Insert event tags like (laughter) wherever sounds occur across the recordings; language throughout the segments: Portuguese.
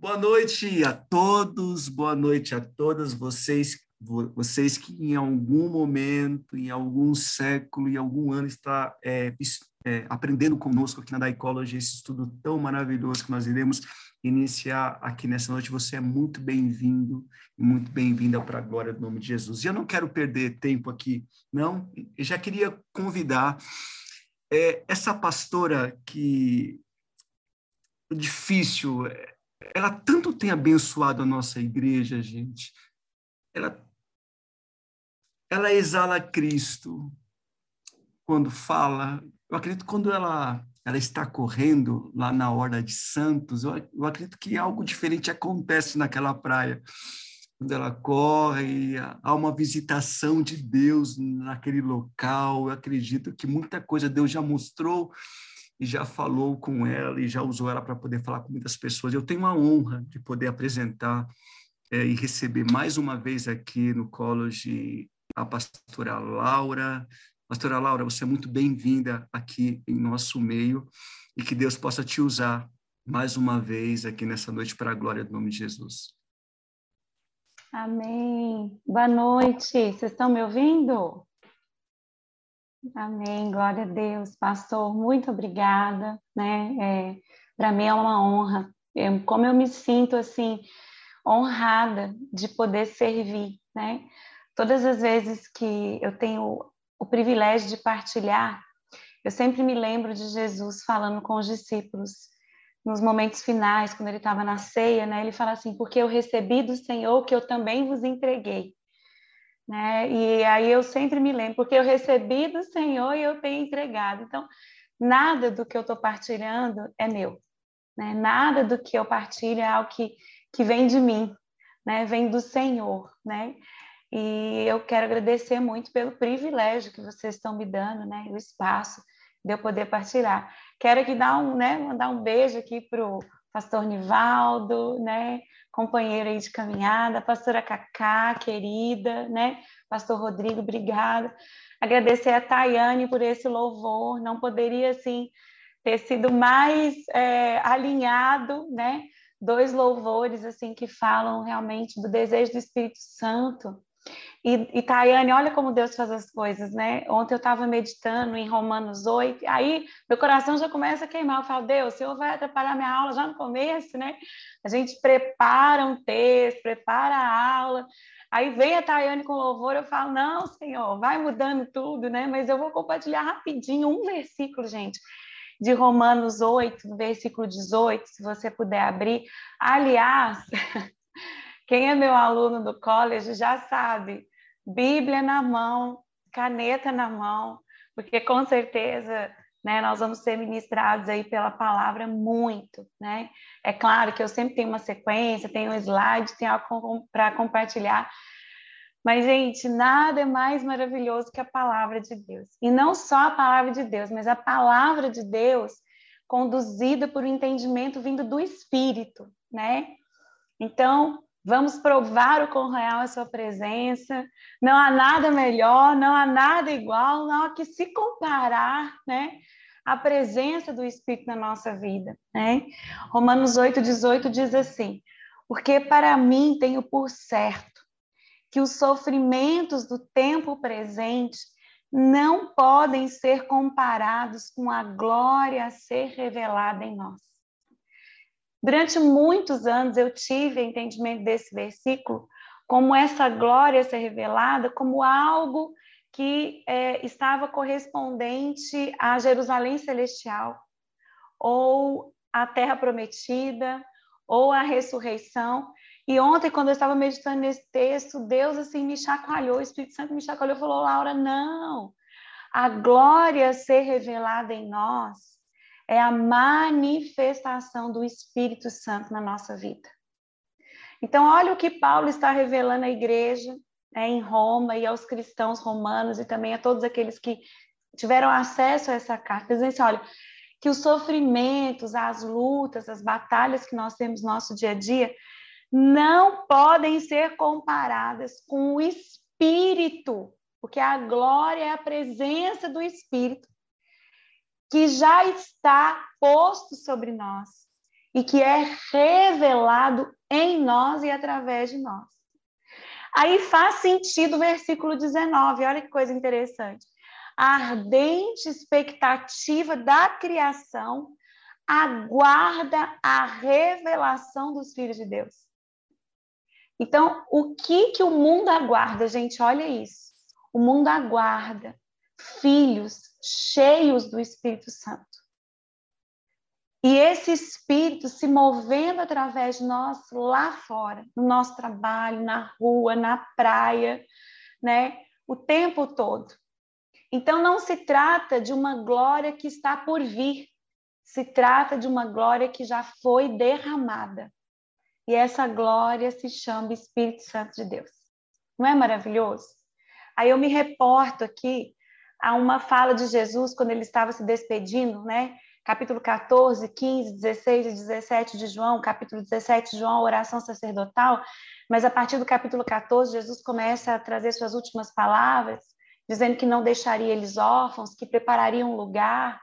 Boa noite a todos, boa noite a todas vocês, vocês que em algum momento, em algum século, em algum ano está é, é, aprendendo conosco aqui na Daicology esse estudo tão maravilhoso que nós iremos iniciar aqui nessa noite. Você é muito bem-vindo e muito bem-vinda para a glória do nome de Jesus. E eu não quero perder tempo aqui, não. Eu já queria convidar é, essa pastora que difícil ela tanto tem abençoado a nossa igreja, gente. Ela, ela exala Cristo quando fala. Eu acredito quando ela, ela está correndo lá na Horda de Santos, eu, eu acredito que algo diferente acontece naquela praia. Quando ela corre, há uma visitação de Deus naquele local. Eu acredito que muita coisa Deus já mostrou e já falou com ela e já usou ela para poder falar com muitas pessoas. Eu tenho a honra de poder apresentar é, e receber mais uma vez aqui no College a pastora Laura. Pastora Laura, você é muito bem-vinda aqui em nosso meio e que Deus possa te usar mais uma vez aqui nessa noite para a glória do nome de Jesus. Amém. Boa noite. Vocês estão me ouvindo? Amém, glória a Deus. Pastor, muito obrigada, né? É, Para mim é uma honra. Eu, como eu me sinto, assim, honrada de poder servir, né? Todas as vezes que eu tenho o privilégio de partilhar, eu sempre me lembro de Jesus falando com os discípulos nos momentos finais, quando ele estava na ceia, né? Ele fala assim: Porque eu recebi do Senhor que eu também vos entreguei. Né? E aí eu sempre me lembro, porque eu recebi do Senhor e eu tenho entregado. Então, nada do que eu estou partilhando é meu. Né? Nada do que eu partilho é algo que, que vem de mim, né? vem do Senhor. Né? E eu quero agradecer muito pelo privilégio que vocês estão me dando, né? o espaço de eu poder partilhar. Quero aqui dar um, né, mandar um beijo aqui para pastor Nivaldo, né, companheiro aí de caminhada, pastora Cacá, querida, né, pastor Rodrigo, obrigada. Agradecer a Tayane por esse louvor, não poderia, assim, ter sido mais é, alinhado, né, dois louvores, assim, que falam realmente do desejo do Espírito Santo, e, e Tayane, olha como Deus faz as coisas, né? Ontem eu estava meditando em Romanos 8, aí meu coração já começa a queimar. Eu falo, Deus, o Senhor vai atrapalhar minha aula já no começo, né? A gente prepara um texto, prepara a aula, aí vem a Tayane com louvor, eu falo, não, Senhor, vai mudando tudo, né? Mas eu vou compartilhar rapidinho um versículo, gente de Romanos 8, versículo 18, se você puder abrir. Aliás, (laughs) quem é meu aluno do college já sabe, Bíblia na mão, caneta na mão, porque com certeza né, nós vamos ser ministrados aí pela palavra muito, né? É claro que eu sempre tenho uma sequência, tenho um slide, tenho algo para compartilhar, mas, gente, nada é mais maravilhoso que a palavra de Deus. E não só a palavra de Deus, mas a palavra de Deus conduzida por um entendimento vindo do Espírito, né? Então, Vamos provar o quão real é a sua presença. Não há nada melhor, não há nada igual, não há que se comparar, né? A presença do Espírito na nossa vida, né? Romanos 8, 18 diz assim: Porque para mim tenho por certo que os sofrimentos do tempo presente não podem ser comparados com a glória a ser revelada em nós. Durante muitos anos eu tive entendimento desse versículo como essa glória ser revelada como algo que é, estava correspondente a Jerusalém celestial, ou a terra prometida, ou a ressurreição. E ontem, quando eu estava meditando nesse texto, Deus assim me chacoalhou, o Espírito Santo me chacoalhou e falou: Laura, não, a glória ser revelada em nós é a manifestação do Espírito Santo na nossa vida. Então, olha o que Paulo está revelando à igreja né, em Roma e aos cristãos romanos e também a todos aqueles que tiveram acesso a essa carta. Dizendo assim, olha, que os sofrimentos, as lutas, as batalhas que nós temos no nosso dia a dia não podem ser comparadas com o Espírito, porque a glória é a presença do Espírito que já está posto sobre nós e que é revelado em nós e através de nós. Aí faz sentido o versículo 19, olha que coisa interessante. A ardente expectativa da criação aguarda a revelação dos filhos de Deus. Então, o que que o mundo aguarda, gente? Olha isso. O mundo aguarda filhos cheios do Espírito Santo. E esse Espírito se movendo através de nós lá fora, no nosso trabalho, na rua, na praia, né? O tempo todo. Então, não se trata de uma glória que está por vir, se trata de uma glória que já foi derramada. E essa glória se chama Espírito Santo de Deus. Não é maravilhoso? Aí eu me reporto aqui a uma fala de Jesus quando ele estava se despedindo, né? Capítulo 14, 15, 16 e 17 de João, capítulo 17 de João, oração sacerdotal. Mas a partir do capítulo 14, Jesus começa a trazer suas últimas palavras, dizendo que não deixaria eles órfãos, que prepararia um lugar,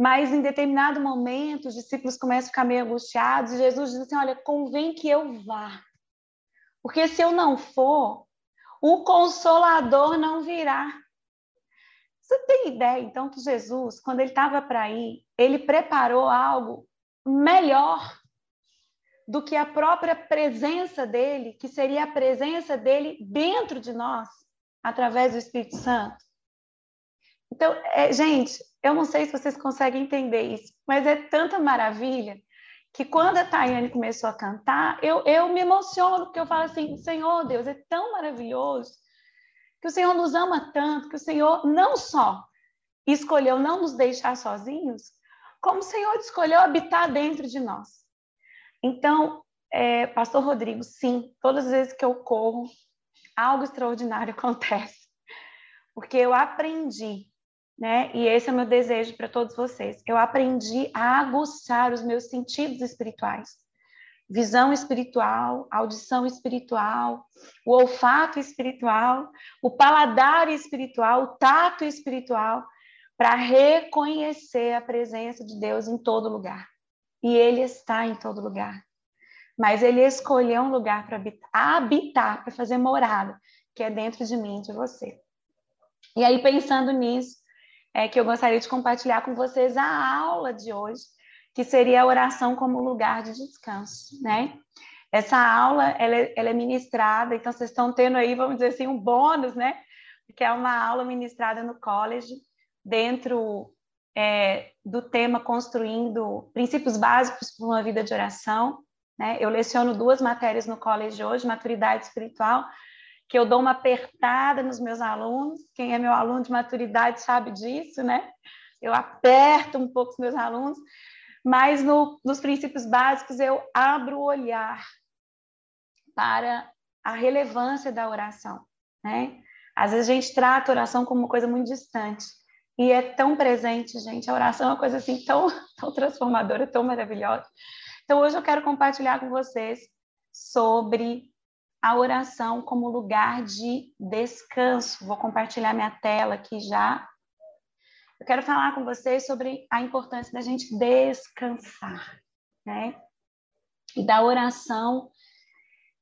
mas em determinado momento, os discípulos começam a ficar meio angustiados, e Jesus diz assim: Olha, convém que eu vá, porque se eu não for, o consolador não virá. Você tem ideia, então, que Jesus, quando ele estava para ir, ele preparou algo melhor do que a própria presença dele, que seria a presença dele dentro de nós, através do Espírito Santo? Então, é, gente, eu não sei se vocês conseguem entender isso, mas é tanta maravilha que quando a Tayane começou a cantar, eu, eu me emociono, porque eu falo assim, Senhor Deus, é tão maravilhoso, que o Senhor nos ama tanto, que o Senhor não só escolheu não nos deixar sozinhos, como o Senhor escolheu habitar dentro de nós. Então, é, Pastor Rodrigo, sim, todas as vezes que eu corro, algo extraordinário (laughs) acontece, porque eu aprendi né? E esse é o meu desejo para todos vocês. Eu aprendi a aguçar os meus sentidos espirituais. Visão espiritual, audição espiritual, o olfato espiritual, o paladar espiritual, o tato espiritual, para reconhecer a presença de Deus em todo lugar. E Ele está em todo lugar. Mas Ele escolheu um lugar para habitar, para fazer morada, que é dentro de mim, de você. E aí, pensando nisso, é que eu gostaria de compartilhar com vocês a aula de hoje, que seria a oração como lugar de descanso, né? Essa aula, ela é, ela é ministrada, então vocês estão tendo aí, vamos dizer assim, um bônus, né? Que é uma aula ministrada no college, dentro é, do tema Construindo Princípios Básicos para uma Vida de Oração. Né? Eu leciono duas matérias no college hoje, Maturidade Espiritual que eu dou uma apertada nos meus alunos. Quem é meu aluno de maturidade sabe disso, né? Eu aperto um pouco os meus alunos, mas no, nos princípios básicos eu abro o olhar para a relevância da oração, né? Às vezes a gente trata a oração como uma coisa muito distante e é tão presente, gente. A oração é uma coisa assim tão, (laughs) tão transformadora, tão maravilhosa. Então hoje eu quero compartilhar com vocês sobre a oração como lugar de descanso. Vou compartilhar minha tela aqui já. Eu quero falar com vocês sobre a importância da gente descansar, né? E da oração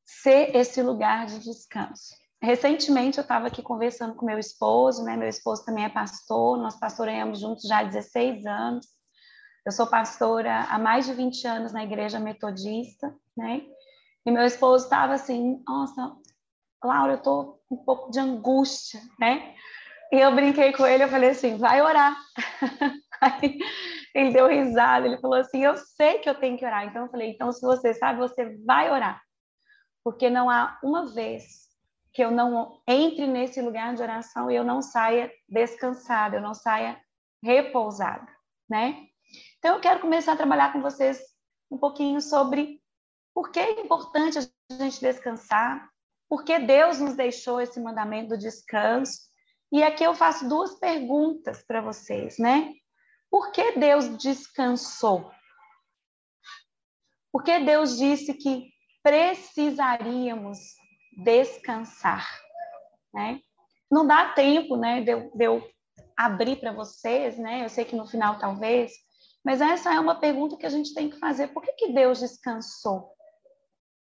ser esse lugar de descanso. Recentemente eu estava aqui conversando com meu esposo, né? Meu esposo também é pastor, nós pastoreamos juntos já há 16 anos. Eu sou pastora há mais de 20 anos na igreja metodista, né? E meu esposo estava assim, nossa, Laura, eu tô um pouco de angústia, né? E eu brinquei com ele, eu falei assim, vai orar. (laughs) Aí ele deu risada, ele falou assim, eu sei que eu tenho que orar. Então eu falei, então se você sabe, você vai orar. Porque não há uma vez que eu não entre nesse lugar de oração e eu não saia descansada, eu não saia repousada, né? Então eu quero começar a trabalhar com vocês um pouquinho sobre por que é importante a gente descansar? Por que Deus nos deixou esse mandamento do descanso? E aqui eu faço duas perguntas para vocês, né? Por que Deus descansou? Por que Deus disse que precisaríamos descansar? Né? Não dá tempo né, de eu, de eu abrir para vocês, né? Eu sei que no final talvez, Mas essa é uma pergunta que a gente tem que fazer. Por que, que Deus descansou?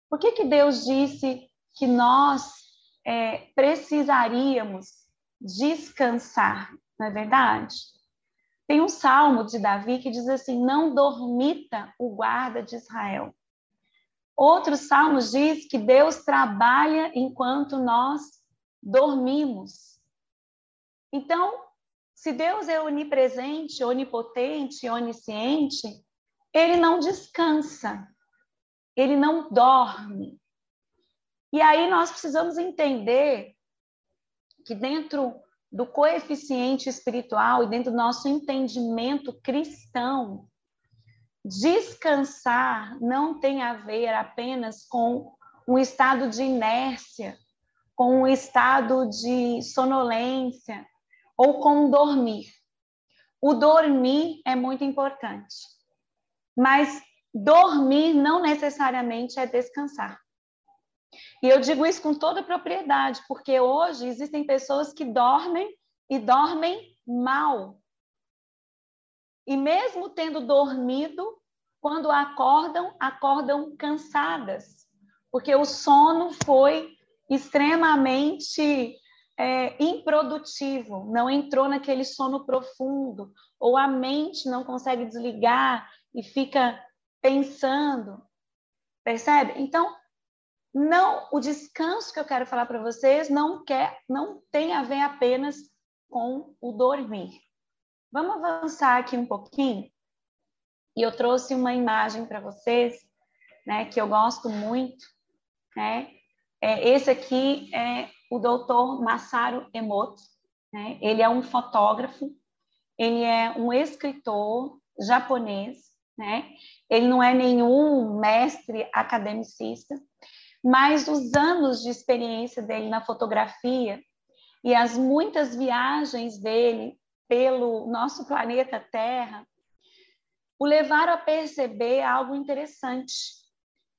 Por que, que Deus disse que nós é, precisaríamos descansar? Não é verdade? Tem um salmo de Davi que diz assim: Não dormita o guarda de Israel. Outros salmos diz que Deus trabalha enquanto nós dormimos. Então, se Deus é onipresente, onipotente, onisciente, ele não descansa, ele não dorme. E aí nós precisamos entender que dentro do coeficiente espiritual e dentro do nosso entendimento cristão, descansar não tem a ver apenas com um estado de inércia, com um estado de sonolência, ou com dormir. O dormir é muito importante, mas dormir não necessariamente é descansar. E eu digo isso com toda propriedade, porque hoje existem pessoas que dormem e dormem mal. E mesmo tendo dormido, quando acordam, acordam cansadas, porque o sono foi extremamente é, improdutivo, não entrou naquele sono profundo, ou a mente não consegue desligar e fica pensando. Percebe? Então, não, o descanso que eu quero falar para vocês não quer, não tem a ver apenas com o dormir. Vamos avançar aqui um pouquinho. E eu trouxe uma imagem para vocês, né, que eu gosto muito, né? É, esse aqui é o doutor Masaru Emoto. Né? Ele é um fotógrafo, ele é um escritor japonês, né? ele não é nenhum mestre academicista, mas os anos de experiência dele na fotografia e as muitas viagens dele pelo nosso planeta Terra o levaram a perceber algo interessante,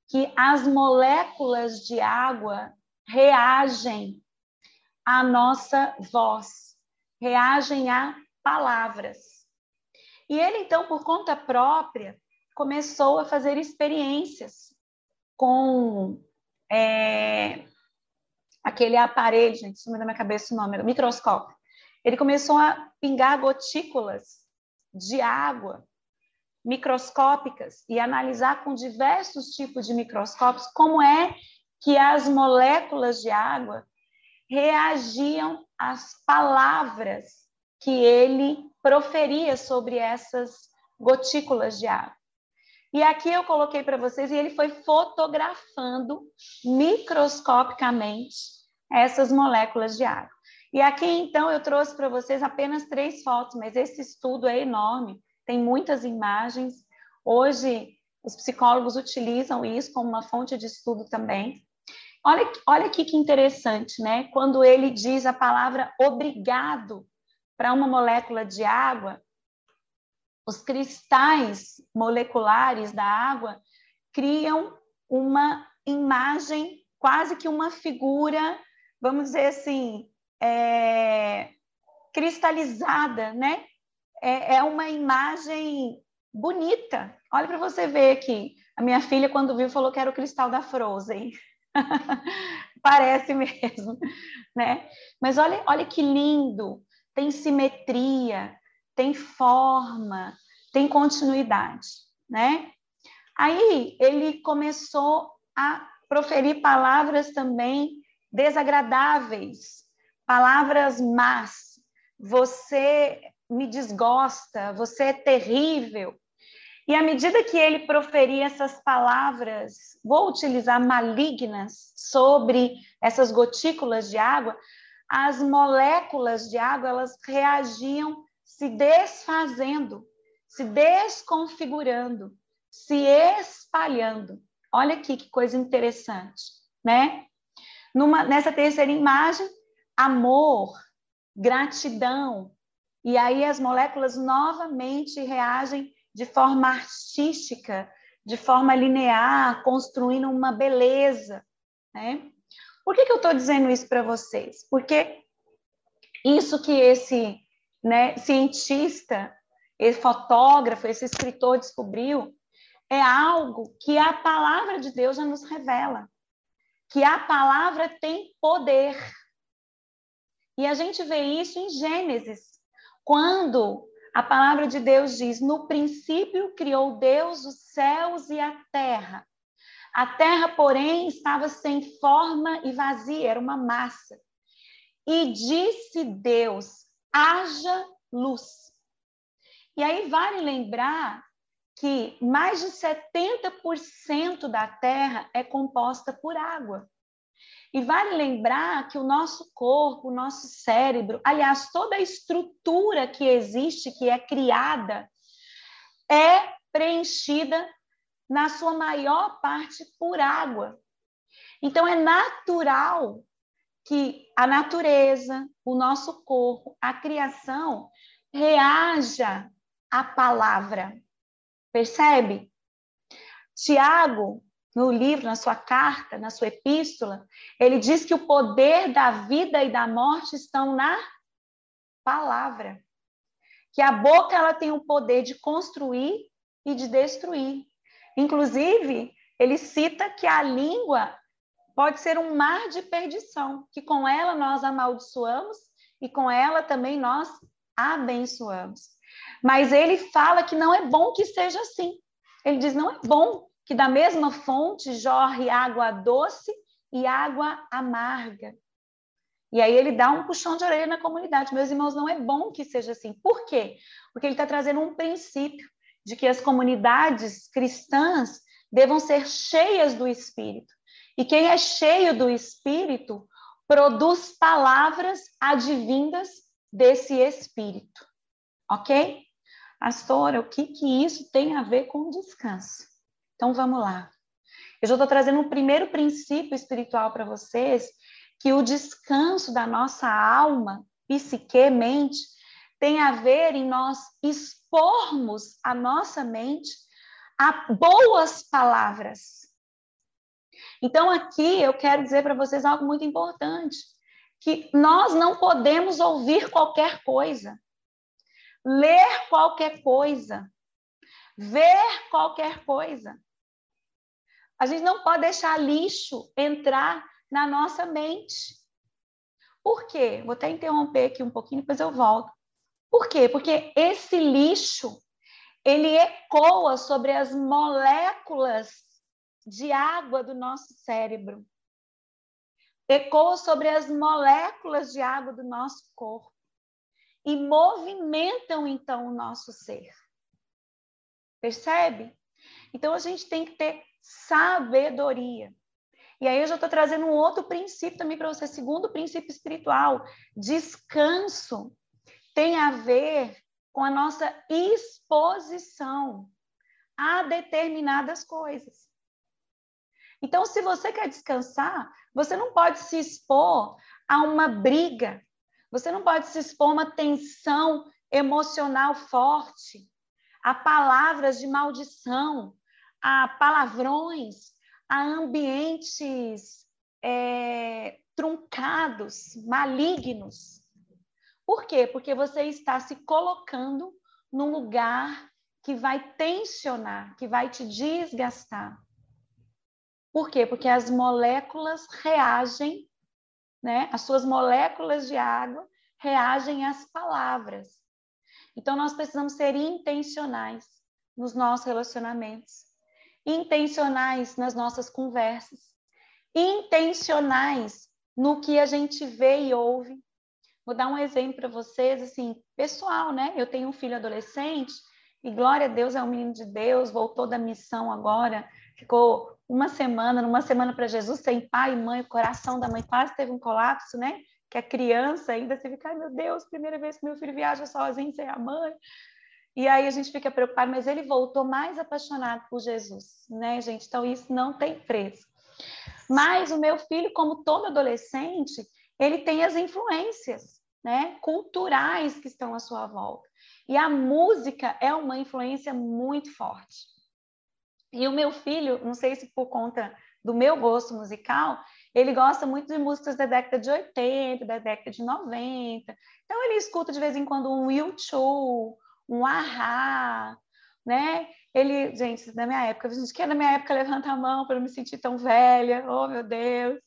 que as moléculas de água reagem à nossa voz, reagem a palavras. E ele, então, por conta própria, começou a fazer experiências com é, aquele aparelho, gente, sumiu da minha cabeça o nome, microscópio. Ele começou a pingar gotículas de água microscópicas e analisar com diversos tipos de microscópios como é que as moléculas de água reagiam às palavras que ele proferia sobre essas gotículas de água. E aqui eu coloquei para vocês, e ele foi fotografando microscopicamente essas moléculas de água. E aqui, então, eu trouxe para vocês apenas três fotos, mas esse estudo é enorme, tem muitas imagens. Hoje, os psicólogos utilizam isso como uma fonte de estudo também. Olha, olha aqui que interessante, né? Quando ele diz a palavra obrigado para uma molécula de água, os cristais moleculares da água criam uma imagem, quase que uma figura, vamos dizer assim, é, cristalizada, né? É, é uma imagem bonita. Olha para você ver aqui. A minha filha, quando viu, falou que era o cristal da Frozen. (laughs) Parece mesmo, né? Mas olha, olha que lindo, tem simetria, tem forma, tem continuidade, né? Aí ele começou a proferir palavras também desagradáveis, palavras más. Você me desgosta, você é terrível, e à medida que ele proferia essas palavras, vou utilizar malignas, sobre essas gotículas de água, as moléculas de água elas reagiam se desfazendo, se desconfigurando, se espalhando. Olha aqui que coisa interessante, né? Numa, nessa terceira imagem, amor, gratidão. E aí as moléculas novamente reagem de forma artística, de forma linear, construindo uma beleza. Né? Por que, que eu estou dizendo isso para vocês? Porque isso que esse né, cientista esse fotógrafo, esse escritor descobriu, é algo que a palavra de Deus já nos revela. Que a palavra tem poder. E a gente vê isso em Gênesis, quando a palavra de Deus diz: No princípio criou Deus os céus e a terra. A terra, porém, estava sem forma e vazia, era uma massa. E disse Deus: haja luz. E aí vale lembrar que mais de 70% da Terra é composta por água. E vale lembrar que o nosso corpo, o nosso cérebro, aliás, toda a estrutura que existe, que é criada, é preenchida na sua maior parte por água. Então é natural que a natureza, o nosso corpo, a criação reaja à palavra. Percebe? Tiago, no livro, na sua carta, na sua epístola, ele diz que o poder da vida e da morte estão na palavra. Que a boca ela tem o poder de construir e de destruir. Inclusive, ele cita que a língua pode ser um mar de perdição, que com ela nós amaldiçoamos e com ela também nós abençoamos. Mas ele fala que não é bom que seja assim. Ele diz: não é bom que da mesma fonte jorre água doce e água amarga. E aí ele dá um puxão de orelha na comunidade. Meus irmãos, não é bom que seja assim. Por quê? Porque ele está trazendo um princípio de que as comunidades cristãs devam ser cheias do Espírito. E quem é cheio do Espírito produz palavras advindas desse Espírito. Ok? Pastora, o que, que isso tem a ver com descanso? Então vamos lá. Eu já estou trazendo um primeiro princípio espiritual para vocês, que o descanso da nossa alma, psique, mente, tem a ver em nós expormos a nossa mente a boas palavras. Então, aqui eu quero dizer para vocês algo muito importante: que nós não podemos ouvir qualquer coisa, ler qualquer coisa, ver qualquer coisa. A gente não pode deixar lixo entrar na nossa mente. Por quê? Vou até interromper aqui um pouquinho, depois eu volto. Por quê? Porque esse lixo, ele ecoa sobre as moléculas de água do nosso cérebro. Ecoa sobre as moléculas de água do nosso corpo e movimentam então o nosso ser. Percebe? Então a gente tem que ter sabedoria. E aí eu já estou trazendo um outro princípio também para você, segundo princípio espiritual. Descanso tem a ver com a nossa exposição a determinadas coisas. Então, se você quer descansar, você não pode se expor a uma briga, você não pode se expor a uma tensão emocional forte, a palavras de maldição, a palavrões, a ambientes é, truncados, malignos. Por quê? Porque você está se colocando num lugar que vai tensionar, que vai te desgastar. Por quê? Porque as moléculas reagem, né? As suas moléculas de água reagem às palavras. Então nós precisamos ser intencionais nos nossos relacionamentos, intencionais nas nossas conversas, intencionais no que a gente vê e ouve. Vou dar um exemplo para vocês, assim, pessoal, né? Eu tenho um filho adolescente e glória a Deus é um menino de Deus, voltou da missão agora, ficou uma semana, numa semana para Jesus, sem pai e mãe, o coração da mãe quase teve um colapso, né? Que a criança ainda se fica, ai meu Deus, primeira vez que meu filho viaja sozinho sem a mãe. E aí a gente fica preocupado, mas ele voltou mais apaixonado por Jesus, né, gente? Então isso não tem preço. Mas o meu filho, como todo adolescente, ele tem as influências, né, culturais que estão à sua volta. E a música é uma influência muito forte. E o meu filho, não sei se por conta do meu gosto musical, ele gosta muito de músicas da década de 80, da década de 90. Então ele escuta de vez em quando um U2, um ahá, né? Ele, gente, na minha época, a gente que na minha época levanta a mão para me sentir tão velha, oh meu Deus,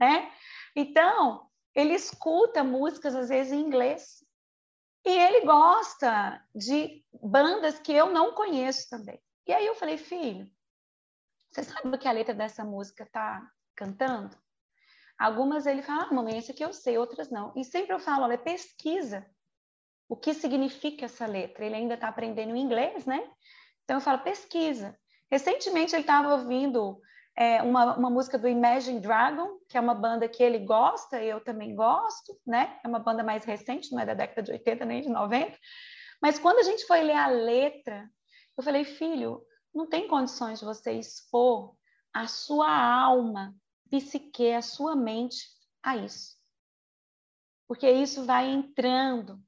né? Então, ele escuta músicas às vezes em inglês. E ele gosta de bandas que eu não conheço também. E aí eu falei, filho, você sabe o que a letra dessa música está cantando? Algumas ele fala, ah, mamãe, esse aqui eu sei, outras não. E sempre eu falo, olha, pesquisa o que significa essa letra. Ele ainda está aprendendo inglês, né? Então eu falo, pesquisa. Recentemente ele estava ouvindo é, uma, uma música do Imagine Dragon, que é uma banda que ele gosta, eu também gosto, né? É uma banda mais recente, não é da década de 80 nem de 90. Mas quando a gente foi ler a letra, eu falei, filho, não tem condições de você expor a sua alma psique, a sua mente a isso. Porque isso vai entrando,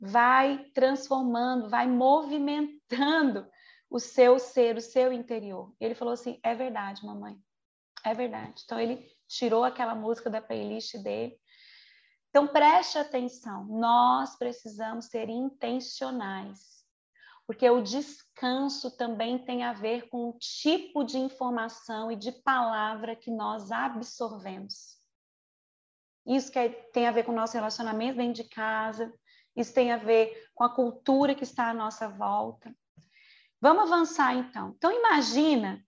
vai transformando, vai movimentando o seu ser, o seu interior. Ele falou assim: é verdade, mamãe, é verdade. Então ele tirou aquela música da playlist dele. Então preste atenção, nós precisamos ser intencionais porque o descanso também tem a ver com o tipo de informação e de palavra que nós absorvemos. Isso que é, tem a ver com o nosso relacionamento dentro de casa, isso tem a ver com a cultura que está à nossa volta. Vamos avançar então. Então imagina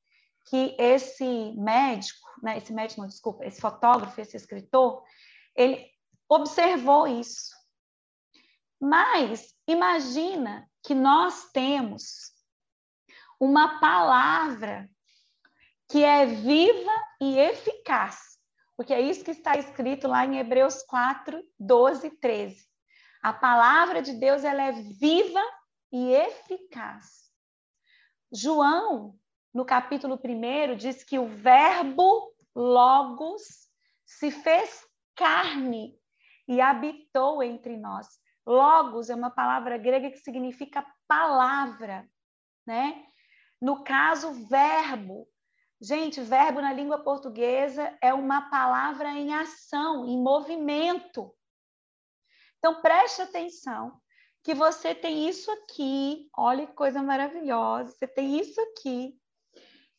que esse médico, né, esse médico, não, desculpa, esse fotógrafo, esse escritor, ele observou isso. Mas imagina que nós temos uma palavra que é viva e eficaz, porque é isso que está escrito lá em Hebreus 4, 12 e 13. A palavra de Deus ela é viva e eficaz. João, no capítulo 1, diz que o verbo logos se fez carne e habitou entre nós. Logos é uma palavra grega que significa palavra, né? No caso, verbo. Gente, verbo na língua portuguesa é uma palavra em ação, em movimento. Então, preste atenção que você tem isso aqui, olha que coisa maravilhosa, você tem isso aqui,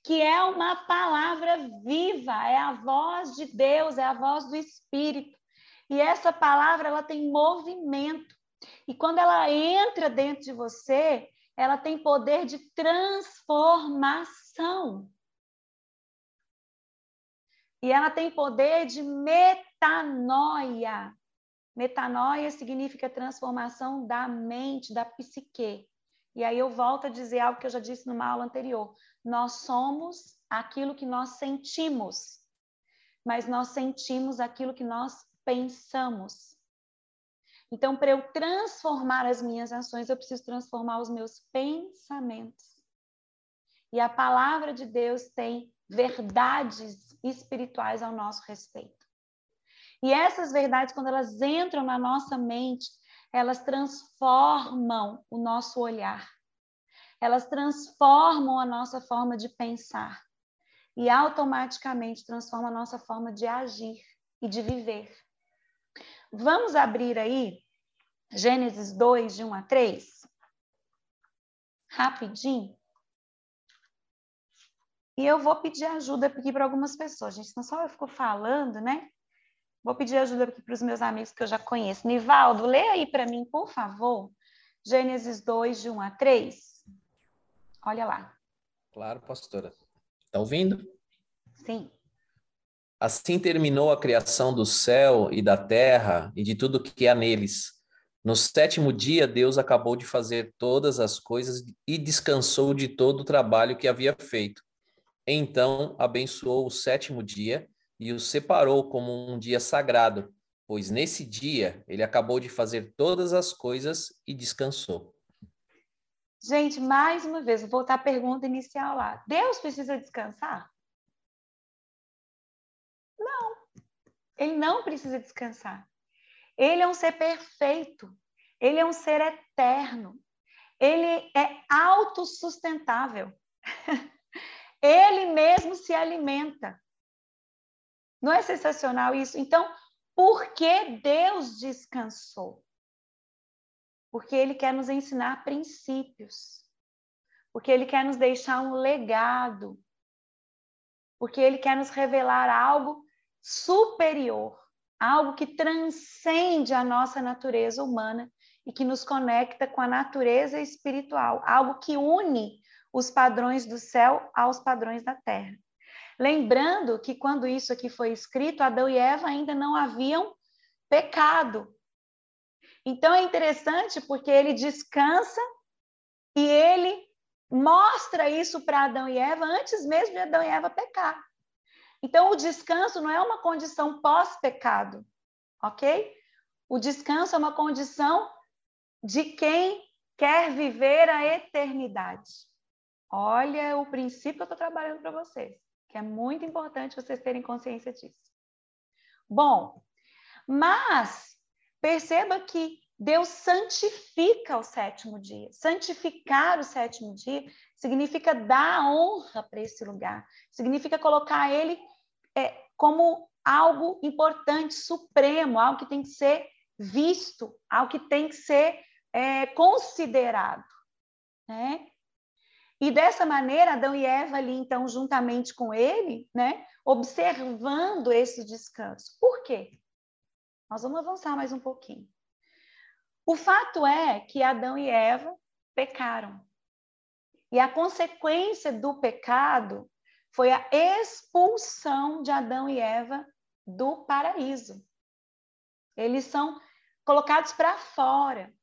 que é uma palavra viva, é a voz de Deus, é a voz do Espírito. E essa palavra ela tem movimento. E quando ela entra dentro de você, ela tem poder de transformação. E ela tem poder de metanoia. Metanoia significa transformação da mente, da psique. E aí eu volto a dizer algo que eu já disse numa aula anterior. Nós somos aquilo que nós sentimos, mas nós sentimos aquilo que nós pensamos. Então, para eu transformar as minhas ações, eu preciso transformar os meus pensamentos. E a palavra de Deus tem verdades espirituais ao nosso respeito. E essas verdades, quando elas entram na nossa mente, elas transformam o nosso olhar. Elas transformam a nossa forma de pensar. E automaticamente transformam a nossa forma de agir e de viver. Vamos abrir aí Gênesis 2, de 1 a 3? Rapidinho. E eu vou pedir ajuda aqui para algumas pessoas, gente, senão só eu fico falando, né? Vou pedir ajuda aqui para os meus amigos que eu já conheço. Nivaldo, lê aí para mim, por favor, Gênesis 2, de 1 a 3. Olha lá. Claro, pastora. Está ouvindo? Sim. Assim terminou a criação do céu e da terra e de tudo que há neles. No sétimo dia, Deus acabou de fazer todas as coisas e descansou de todo o trabalho que havia feito. Então abençoou o sétimo dia e o separou como um dia sagrado, pois nesse dia ele acabou de fazer todas as coisas e descansou. Gente, mais uma vez, vou voltar à pergunta inicial lá. Deus precisa descansar? Não, ele não precisa descansar. Ele é um ser perfeito, ele é um ser eterno, ele é autossustentável. (laughs) ele mesmo se alimenta. Não é sensacional isso? Então, por que Deus descansou? porque ele quer nos ensinar princípios, porque ele quer nos deixar um legado, porque ele quer nos revelar algo superior, algo que transcende a nossa natureza humana e que nos conecta com a natureza espiritual, algo que une os padrões do céu aos padrões da terra. Lembrando que quando isso aqui foi escrito, Adão e Eva ainda não haviam pecado. Então é interessante porque ele descansa e ele mostra isso para Adão e Eva antes mesmo de Adão e Eva pecar. Então o descanso não é uma condição pós-pecado, ok? O descanso é uma condição de quem quer viver a eternidade. Olha o princípio que eu estou trabalhando para vocês, que é muito importante vocês terem consciência disso. Bom, mas perceba que Deus santifica o sétimo dia. Santificar o sétimo dia significa dar honra para esse lugar, significa colocar ele é, como algo importante, supremo, algo que tem que ser visto, algo que tem que ser é, considerado. Né? E dessa maneira, Adão e Eva ali, então, juntamente com ele, né, observando esse descanso. Por quê? Nós vamos avançar mais um pouquinho. O fato é que Adão e Eva pecaram. E a consequência do pecado foi a expulsão de Adão e Eva do paraíso. Eles são colocados para fora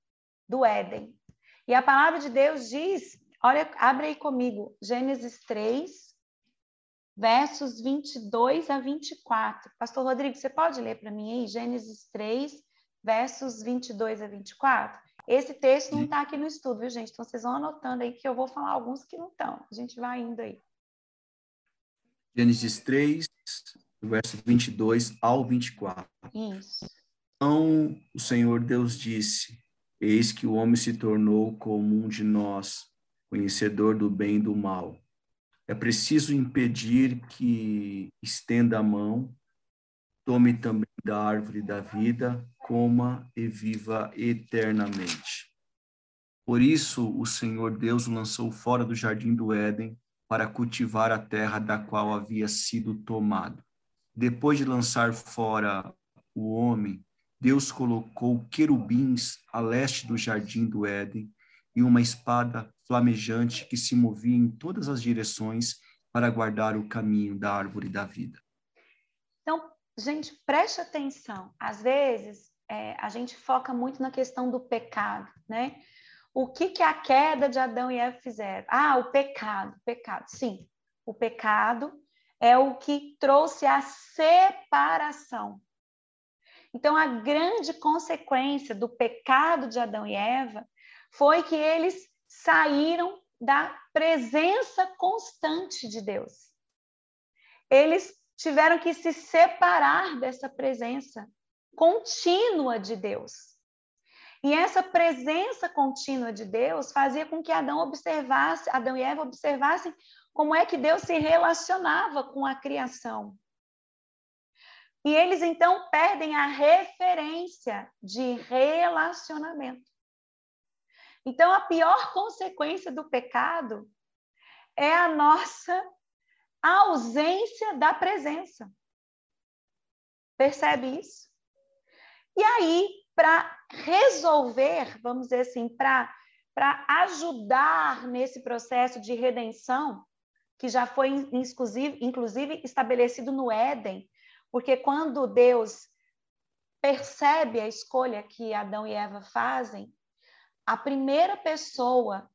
do Éden. E a palavra de Deus diz, olha, abre aí comigo, Gênesis 3, versos 22 a 24. Pastor Rodrigo, você pode ler para mim aí, Gênesis 3, versos 22 a 24? Esse texto não está aqui no estudo, viu, gente? Então, vocês vão anotando aí que eu vou falar alguns que não estão. A gente vai indo aí. Gênesis 3, verso 22 ao 24. Isso. Então, o Senhor Deus disse: Eis que o homem se tornou como um de nós, conhecedor do bem e do mal. É preciso impedir que estenda a mão, tome também da árvore da vida, coma e viva eternamente. Por isso, o Senhor Deus o lançou fora do jardim do Éden para cultivar a terra da qual havia sido tomado. Depois de lançar fora o homem, Deus colocou querubins a leste do jardim do Éden e uma espada flamejante que se movia em todas as direções para guardar o caminho da árvore da vida. Então, gente, preste atenção. Às vezes, é, a gente foca muito na questão do pecado, né? O que, que a queda de Adão e Eva fizeram? Ah, o pecado, pecado. Sim, o pecado é o que trouxe a separação então, a grande consequência do pecado de Adão e Eva foi que eles saíram da presença constante de Deus. Eles tiveram que se separar dessa presença contínua de Deus. E essa presença contínua de Deus fazia com que Adão observasse, Adão e Eva observassem como é que Deus se relacionava com a criação. E eles então perdem a referência de relacionamento. Então, a pior consequência do pecado é a nossa ausência da presença. Percebe isso? E aí, para resolver, vamos dizer assim, para ajudar nesse processo de redenção, que já foi inclusive, inclusive estabelecido no Éden, porque quando Deus percebe a escolha que Adão e Eva fazem, a primeira pessoa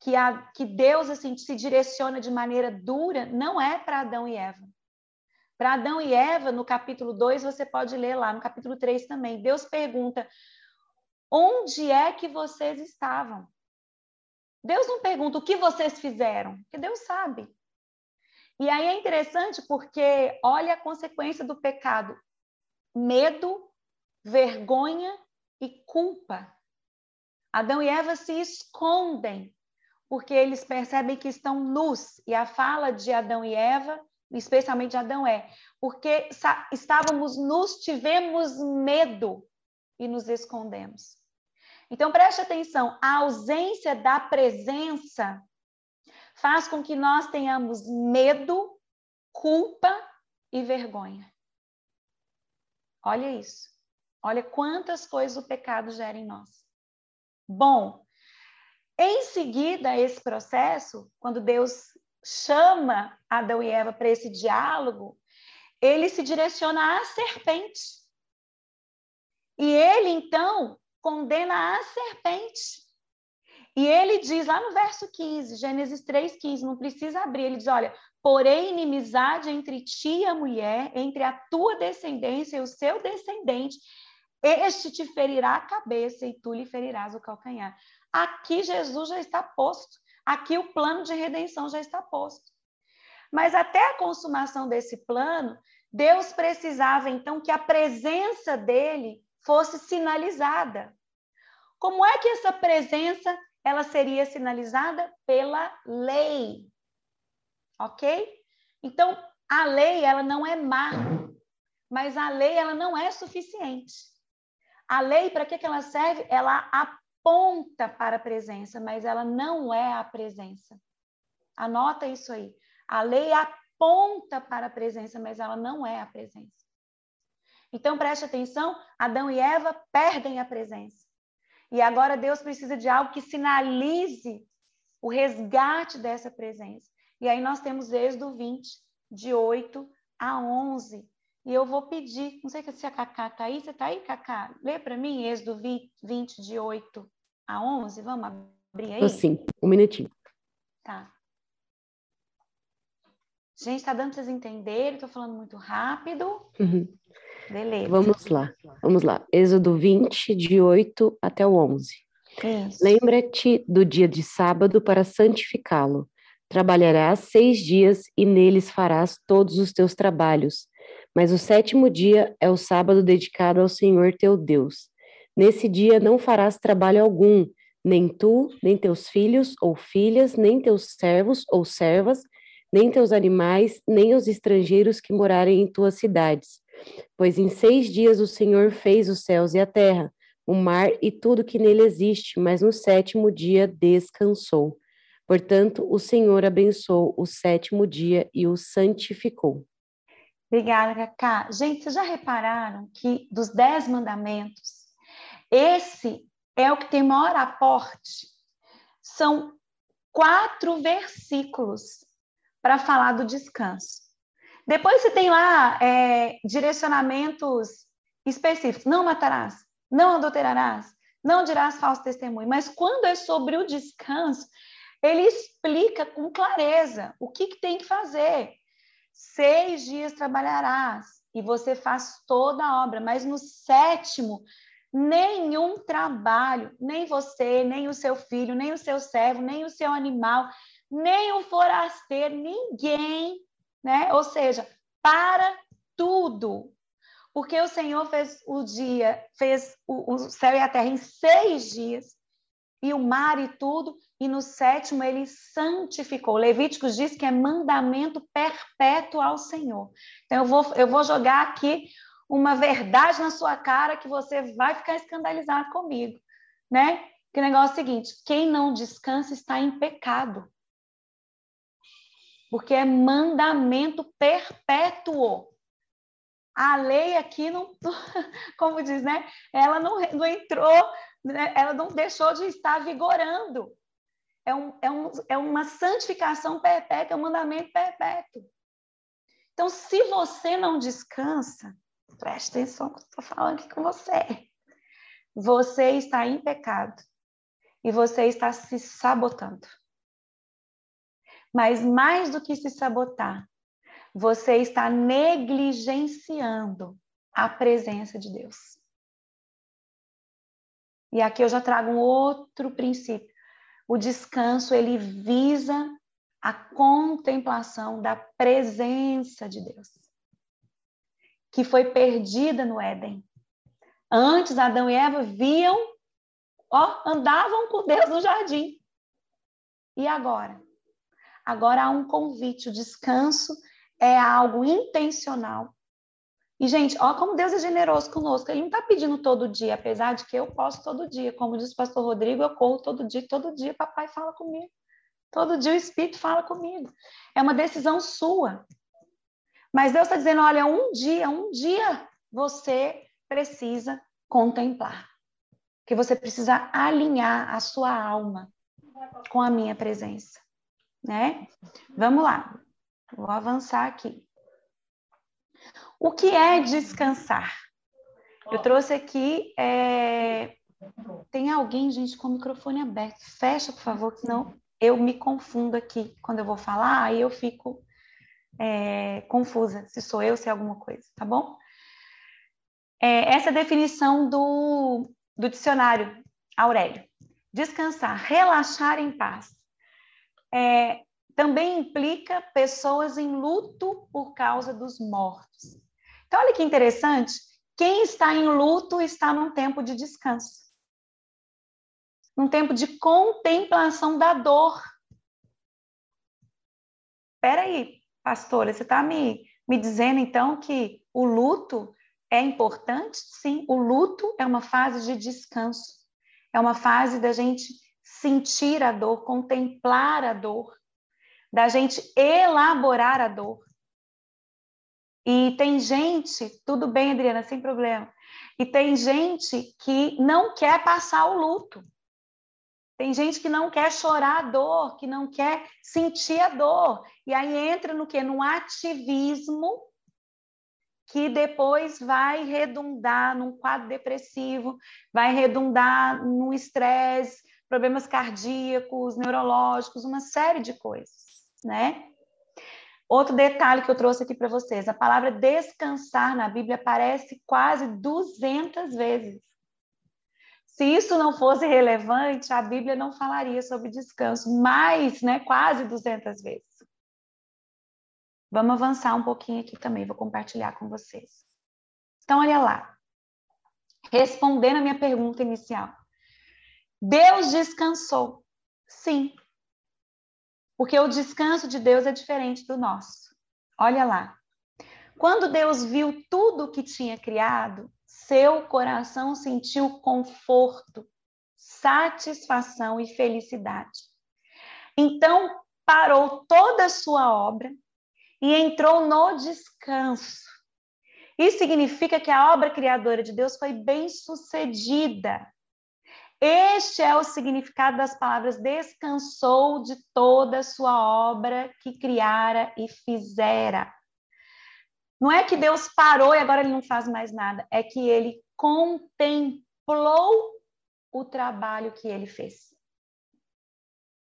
que, a, que Deus assim, se direciona de maneira dura não é para Adão e Eva. Para Adão e Eva, no capítulo 2, você pode ler lá, no capítulo 3 também. Deus pergunta: onde é que vocês estavam? Deus não pergunta o que vocês fizeram, porque Deus sabe. E aí é interessante porque olha a consequência do pecado: medo, vergonha e culpa. Adão e Eva se escondem porque eles percebem que estão nus. E a fala de Adão e Eva, especialmente Adão, é: porque estávamos nus, tivemos medo e nos escondemos. Então preste atenção, a ausência da presença faz com que nós tenhamos medo, culpa e vergonha. Olha isso. Olha quantas coisas o pecado gera em nós. Bom, em seguida a esse processo, quando Deus chama Adão e Eva para esse diálogo, ele se direciona à serpente. E ele, então, condena a serpente. E ele diz lá no verso 15, Gênesis 3,15, não precisa abrir, ele diz: olha, porém, inimizade entre ti e a mulher, entre a tua descendência e o seu descendente, este te ferirá a cabeça e tu lhe ferirás o calcanhar. Aqui Jesus já está posto, aqui o plano de redenção já está posto. Mas até a consumação desse plano, Deus precisava então que a presença dele fosse sinalizada. Como é que essa presença ela seria sinalizada pela lei? OK? Então, a lei ela não é má, mas a lei ela não é suficiente. A lei para que que ela serve? Ela aponta para a presença, mas ela não é a presença. Anota isso aí. A lei aponta para a presença, mas ela não é a presença. Então preste atenção, Adão e Eva perdem a presença. E agora Deus precisa de algo que sinalize o resgate dessa presença. E aí nós temos Êxodo 20, de 8 a 11. E eu vou pedir, não sei se a Cacá está aí, você está aí, Cacá? Lê para mim Êxodo 20, de 8 a 11, vamos abrir aí? Sim, um minutinho. Tá. Gente, está dando para vocês entenderem, estou falando muito rápido. Uhum. Beleza. Vamos lá, vamos lá. Êxodo 20, de 8 até o 11. Lembra-te do dia de sábado para santificá-lo. Trabalharás seis dias e neles farás todos os teus trabalhos. Mas o sétimo dia é o sábado dedicado ao Senhor teu Deus. Nesse dia não farás trabalho algum, nem tu, nem teus filhos ou filhas, nem teus servos ou servas, nem teus animais, nem os estrangeiros que morarem em tuas cidades Pois em seis dias o Senhor fez os céus e a terra, o mar e tudo que nele existe, mas no sétimo dia descansou. Portanto, o Senhor abençoou o sétimo dia e o santificou. Obrigada, Cacá. Gente, vocês já repararam que dos dez mandamentos, esse é o que tem maior aporte? São quatro versículos para falar do descanso. Depois você tem lá é, direcionamentos específicos. Não matarás, não adulterarás, não dirás falso testemunho. Mas quando é sobre o descanso, ele explica com clareza o que, que tem que fazer. Seis dias trabalharás e você faz toda a obra, mas no sétimo, nenhum trabalho, nem você, nem o seu filho, nem o seu servo, nem o seu animal, nem o forasteiro, ninguém né? Ou seja, para tudo. Porque o Senhor fez o dia, fez o, o céu e a terra em seis dias, e o mar e tudo, e no sétimo ele santificou. Levíticos diz que é mandamento perpétuo ao Senhor. Então eu vou, eu vou jogar aqui uma verdade na sua cara que você vai ficar escandalizado comigo, né? Que negócio é o seguinte: quem não descansa está em pecado porque é mandamento perpétuo. A lei aqui não, (laughs) como diz, né? Ela não, não entrou, né? ela não deixou de estar vigorando. É, um, é, um, é uma santificação perpétua, é um mandamento perpétuo. Então, se você não descansa, preste atenção que estou falando aqui com você. Você está em pecado e você está se sabotando. Mas mais do que se sabotar, você está negligenciando a presença de Deus. E aqui eu já trago um outro princípio. O descanso, ele visa a contemplação da presença de Deus, que foi perdida no Éden. Antes, Adão e Eva viam, ó, andavam com Deus no jardim. E agora? Agora há um convite, o descanso é algo intencional, E, gente, ó como Deus é generoso conosco. Ele não está pedindo todo dia, apesar de que eu posso todo dia. Como diz o pastor Rodrigo, eu corro todo dia, todo dia papai fala comigo. Todo dia o Espírito fala comigo. É uma decisão sua. Mas Deus está dizendo: olha, um dia, um dia você precisa contemplar. Que você precisa alinhar a sua alma com a minha presença. Né? Vamos lá. Vou avançar aqui. O que é descansar? Eu trouxe aqui. É... Tem alguém, gente, com o microfone aberto. Fecha, por favor, senão eu me confundo aqui. Quando eu vou falar, aí eu fico é, confusa, se sou eu, se é alguma coisa, tá bom? É, essa é definição do, do dicionário Aurélio. Descansar, relaxar em paz. É, também implica pessoas em luto por causa dos mortos. Então, olha que interessante, quem está em luto está num tempo de descanso. Num tempo de contemplação da dor. Espera aí, pastora, você está me, me dizendo então que o luto é importante? Sim, o luto é uma fase de descanso. É uma fase da gente sentir a dor, contemplar a dor, da gente elaborar a dor. E tem gente, tudo bem, Adriana, sem problema. E tem gente que não quer passar o luto. Tem gente que não quer chorar a dor, que não quer sentir a dor. E aí entra no que? No ativismo que depois vai redundar num quadro depressivo, vai redundar no estresse, problemas cardíacos, neurológicos, uma série de coisas, né? Outro detalhe que eu trouxe aqui para vocês: a palavra descansar na Bíblia aparece quase 200 vezes. Se isso não fosse relevante, a Bíblia não falaria sobre descanso, mais, né, quase 200 vezes. Vamos avançar um pouquinho aqui também, vou compartilhar com vocês. Então, olha lá. Respondendo a minha pergunta inicial. Deus descansou. Sim, porque o descanso de Deus é diferente do nosso. Olha lá. Quando Deus viu tudo o que tinha criado, seu coração sentiu conforto, satisfação e felicidade. Então, parou toda a sua obra e entrou no descanso. Isso significa que a obra criadora de Deus foi bem sucedida. Este é o significado das palavras descansou de toda a sua obra que criara e fizera. Não é que Deus parou e agora ele não faz mais nada, é que ele contemplou o trabalho que ele fez.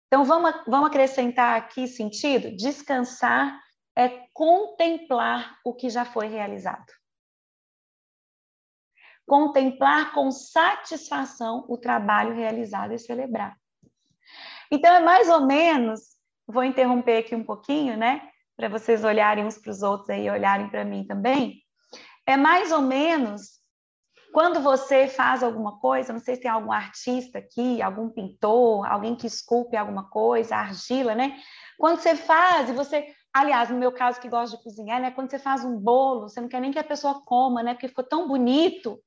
Então vamos, vamos acrescentar aqui sentido? Descansar é contemplar o que já foi realizado contemplar com satisfação o trabalho realizado e celebrar. Então, é mais ou menos, vou interromper aqui um pouquinho, né, para vocês olharem uns para os outros aí, olharem para mim também. É mais ou menos quando você faz alguma coisa, não sei se tem algum artista aqui, algum pintor, alguém que esculpe alguma coisa, argila, né? Quando você faz e você, aliás, no meu caso que gosto de cozinhar, né? Quando você faz um bolo, você não quer nem que a pessoa coma, né? Porque ficou tão bonito.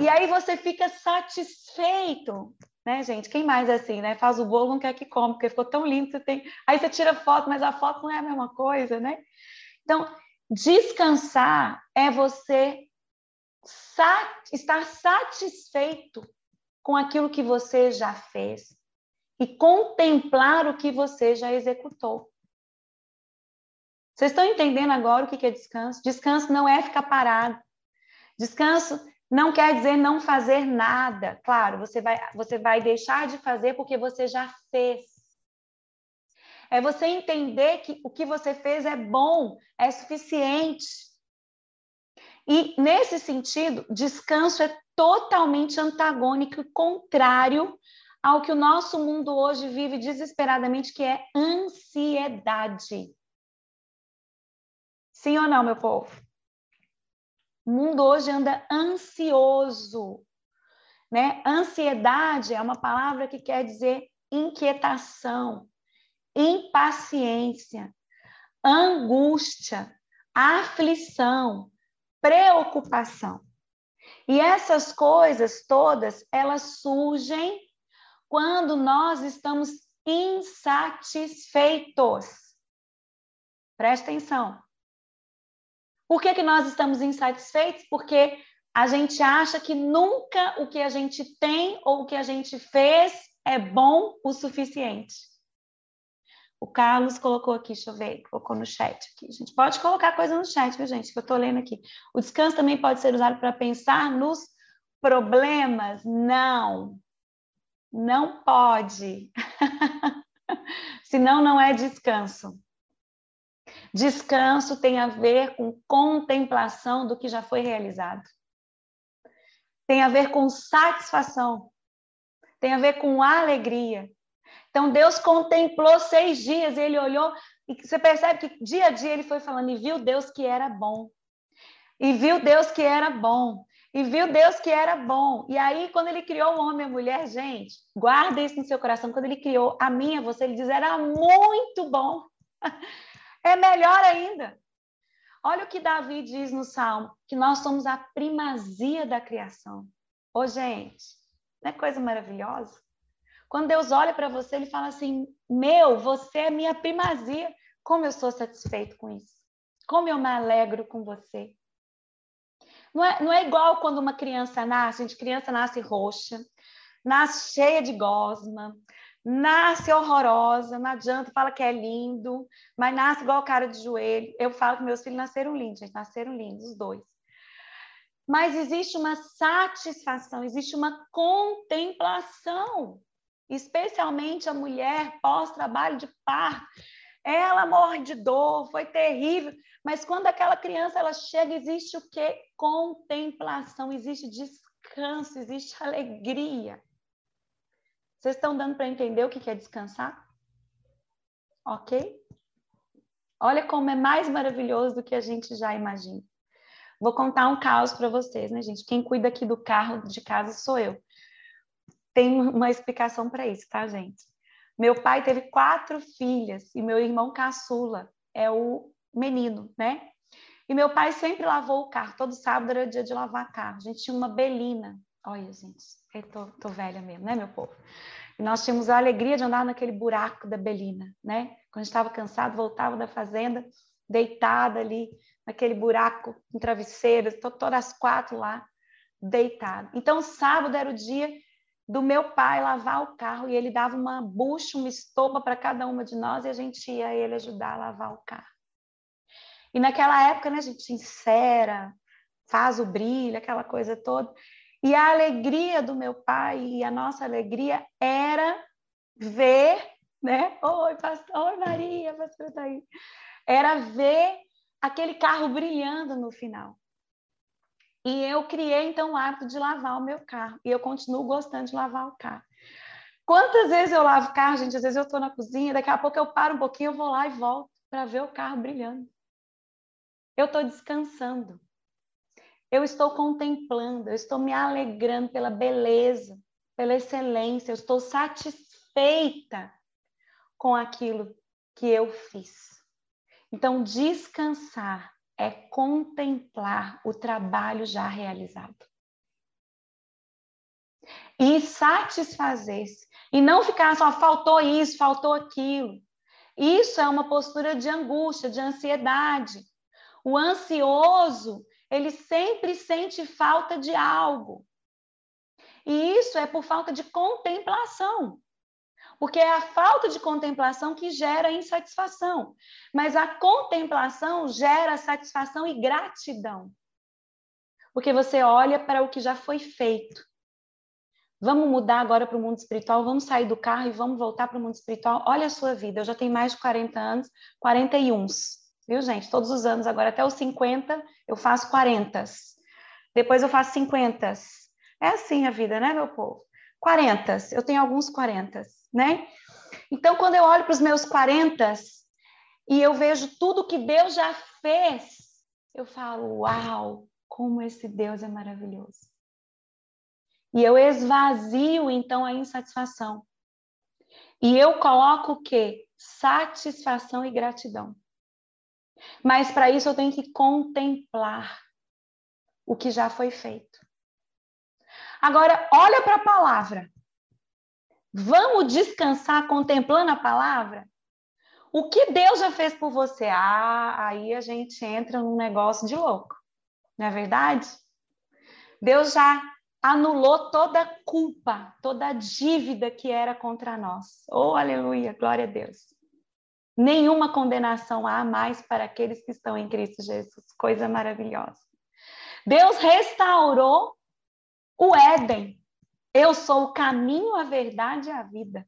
E aí você fica satisfeito, né, gente? Quem mais é assim, né? Faz o bolo, não quer que come, porque ficou tão lindo, você tem. Aí você tira foto, mas a foto não é a mesma coisa, né? Então, descansar é você sat... estar satisfeito com aquilo que você já fez e contemplar o que você já executou. Vocês estão entendendo agora o que é descanso? Descanso não é ficar parado. Descanso não quer dizer não fazer nada. Claro, você vai, você vai deixar de fazer porque você já fez. É você entender que o que você fez é bom, é suficiente. E, nesse sentido, descanso é totalmente antagônico e contrário ao que o nosso mundo hoje vive desesperadamente, que é ansiedade. Sim ou não, meu povo? O mundo hoje anda ansioso, né? Ansiedade é uma palavra que quer dizer inquietação, impaciência, angústia, aflição, preocupação. E essas coisas todas, elas surgem quando nós estamos insatisfeitos. Presta atenção. Por que, que nós estamos insatisfeitos? Porque a gente acha que nunca o que a gente tem ou o que a gente fez é bom o suficiente. O Carlos colocou aqui, deixa eu ver, colocou no chat aqui. A gente pode colocar coisa no chat, viu, gente? Que eu estou lendo aqui. O descanso também pode ser usado para pensar nos problemas? Não. Não pode. (laughs) Senão não é descanso. Descanso tem a ver com contemplação do que já foi realizado. Tem a ver com satisfação. Tem a ver com alegria. Então Deus contemplou seis dias, ele olhou, e você percebe que dia a dia ele foi falando, e viu Deus que era bom. E viu Deus que era bom. E viu Deus que era bom. E aí, quando ele criou o homem e a mulher, gente, guarda isso no seu coração. Quando ele criou a minha, você, ele diz, era muito bom. (laughs) É melhor ainda. Olha o que Davi diz no Salmo, que nós somos a primazia da criação. Ô, gente, não é coisa maravilhosa? Quando Deus olha para você, ele fala assim: Meu, você é minha primazia. Como eu sou satisfeito com isso. Como eu me alegro com você. Não é, não é igual quando uma criança nasce, gente, criança nasce roxa, nasce cheia de gosma, nasce horrorosa, não adianta, fala que é lindo, mas nasce igual cara de joelho. Eu falo que meus filhos nasceram lindos, gente, nasceram lindos, os dois. Mas existe uma satisfação, existe uma contemplação especialmente a mulher pós-trabalho de parto. Ela morre de dor, foi terrível, mas quando aquela criança ela chega, existe o que? Contemplação, existe descanso, existe alegria. Vocês estão dando para entender o que é descansar? Ok? Olha como é mais maravilhoso do que a gente já imagina. Vou contar um caos para vocês, né, gente? Quem cuida aqui do carro de casa sou eu tem uma explicação para isso, tá, gente? Meu pai teve quatro filhas e meu irmão caçula é o menino, né? E meu pai sempre lavou o carro, todo sábado era dia de lavar carro. A gente tinha uma belina. Olha, gente, eu tô, tô velha mesmo, né, meu povo? E nós tínhamos a alegria de andar naquele buraco da belina, né? Quando a gente estava cansado, voltava da fazenda, deitada ali, naquele buraco com travesseiros, todas as quatro lá, deitada. Então, sábado era o dia do meu pai lavar o carro e ele dava uma bucha, uma estopa para cada uma de nós e a gente ia ele ajudar a lavar o carro. E naquela época, né, a gente sincera, faz o brilho, aquela coisa toda. E a alegria do meu pai e a nossa alegria era ver, né? Oi, pastor, oi Maria, pastor tá aí. Era ver aquele carro brilhando no final. E eu criei, então, o hábito de lavar o meu carro. E eu continuo gostando de lavar o carro. Quantas vezes eu lavo o carro, gente? Às vezes eu estou na cozinha, daqui a pouco eu paro um pouquinho, eu vou lá e volto para ver o carro brilhando. Eu estou descansando. Eu estou contemplando, eu estou me alegrando pela beleza, pela excelência, eu estou satisfeita com aquilo que eu fiz. Então, descansar é contemplar o trabalho já realizado. E satisfazer-se. E não ficar só, faltou isso, faltou aquilo. Isso é uma postura de angústia, de ansiedade. O ansioso, ele sempre sente falta de algo. E isso é por falta de contemplação porque é a falta de contemplação que gera insatisfação. Mas a contemplação gera satisfação e gratidão. Porque você olha para o que já foi feito. Vamos mudar agora para o mundo espiritual, vamos sair do carro e vamos voltar para o mundo espiritual. Olha a sua vida, eu já tenho mais de 40 anos, 41, viu, gente? Todos os anos, agora até os 50, eu faço 40. Depois eu faço 50. É assim a vida, né, meu povo? 40, eu tenho alguns 40 né? Então, quando eu olho para os meus 40 e eu vejo tudo que Deus já fez, eu falo, uau, como esse Deus é maravilhoso. E eu esvazio, então, a insatisfação. E eu coloco o quê? Satisfação e gratidão. Mas para isso eu tenho que contemplar. o que já foi feito. Agora, olha para a palavra. Vamos descansar contemplando a palavra? O que Deus já fez por você? Ah, aí a gente entra num negócio de louco, não é verdade? Deus já anulou toda a culpa, toda a dívida que era contra nós. Oh, aleluia, glória a Deus. Nenhuma condenação há mais para aqueles que estão em Cristo Jesus. Coisa maravilhosa. Deus restaurou o Éden. Eu sou o caminho, a verdade e a vida.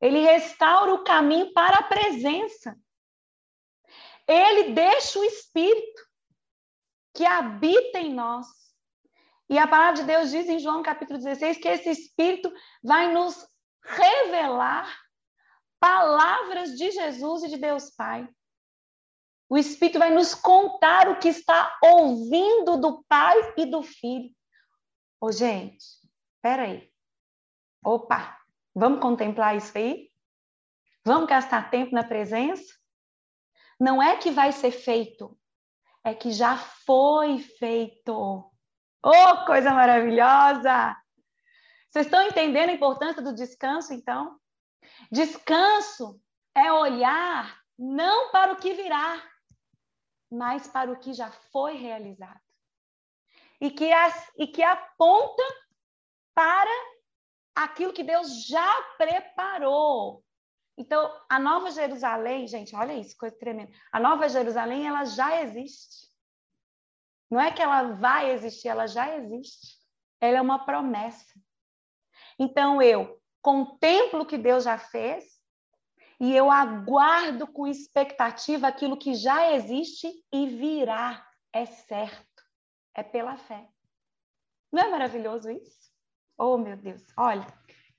Ele restaura o caminho para a presença. Ele deixa o Espírito que habita em nós. E a palavra de Deus diz em João capítulo 16 que esse Espírito vai nos revelar palavras de Jesus e de Deus Pai. O Espírito vai nos contar o que está ouvindo do Pai e do Filho. Ô, gente, peraí. Opa, vamos contemplar isso aí? Vamos gastar tempo na presença? Não é que vai ser feito, é que já foi feito. Oh, coisa maravilhosa! Vocês estão entendendo a importância do descanso, então? Descanso é olhar não para o que virá, mas para o que já foi realizado. E que, as, e que aponta para aquilo que Deus já preparou. Então, a Nova Jerusalém, gente, olha isso, coisa tremenda. A Nova Jerusalém, ela já existe. Não é que ela vai existir, ela já existe. Ela é uma promessa. Então, eu contemplo o que Deus já fez e eu aguardo com expectativa aquilo que já existe e virá. É certo. É pela fé. Não é maravilhoso isso? Oh, meu Deus, olha,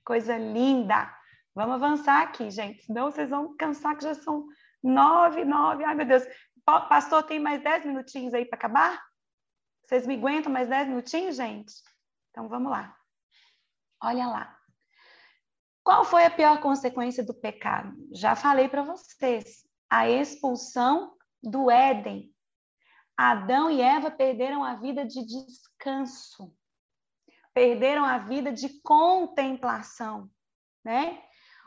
coisa linda. Vamos avançar aqui, gente, senão vocês vão cansar que já são nove, nove. Ai, meu Deus. Pastor, tem mais dez minutinhos aí para acabar? Vocês me aguentam mais dez minutinhos, gente? Então, vamos lá. Olha lá. Qual foi a pior consequência do pecado? Já falei para vocês. A expulsão do Éden. Adão e Eva perderam a vida de descanso. Perderam a vida de contemplação, né?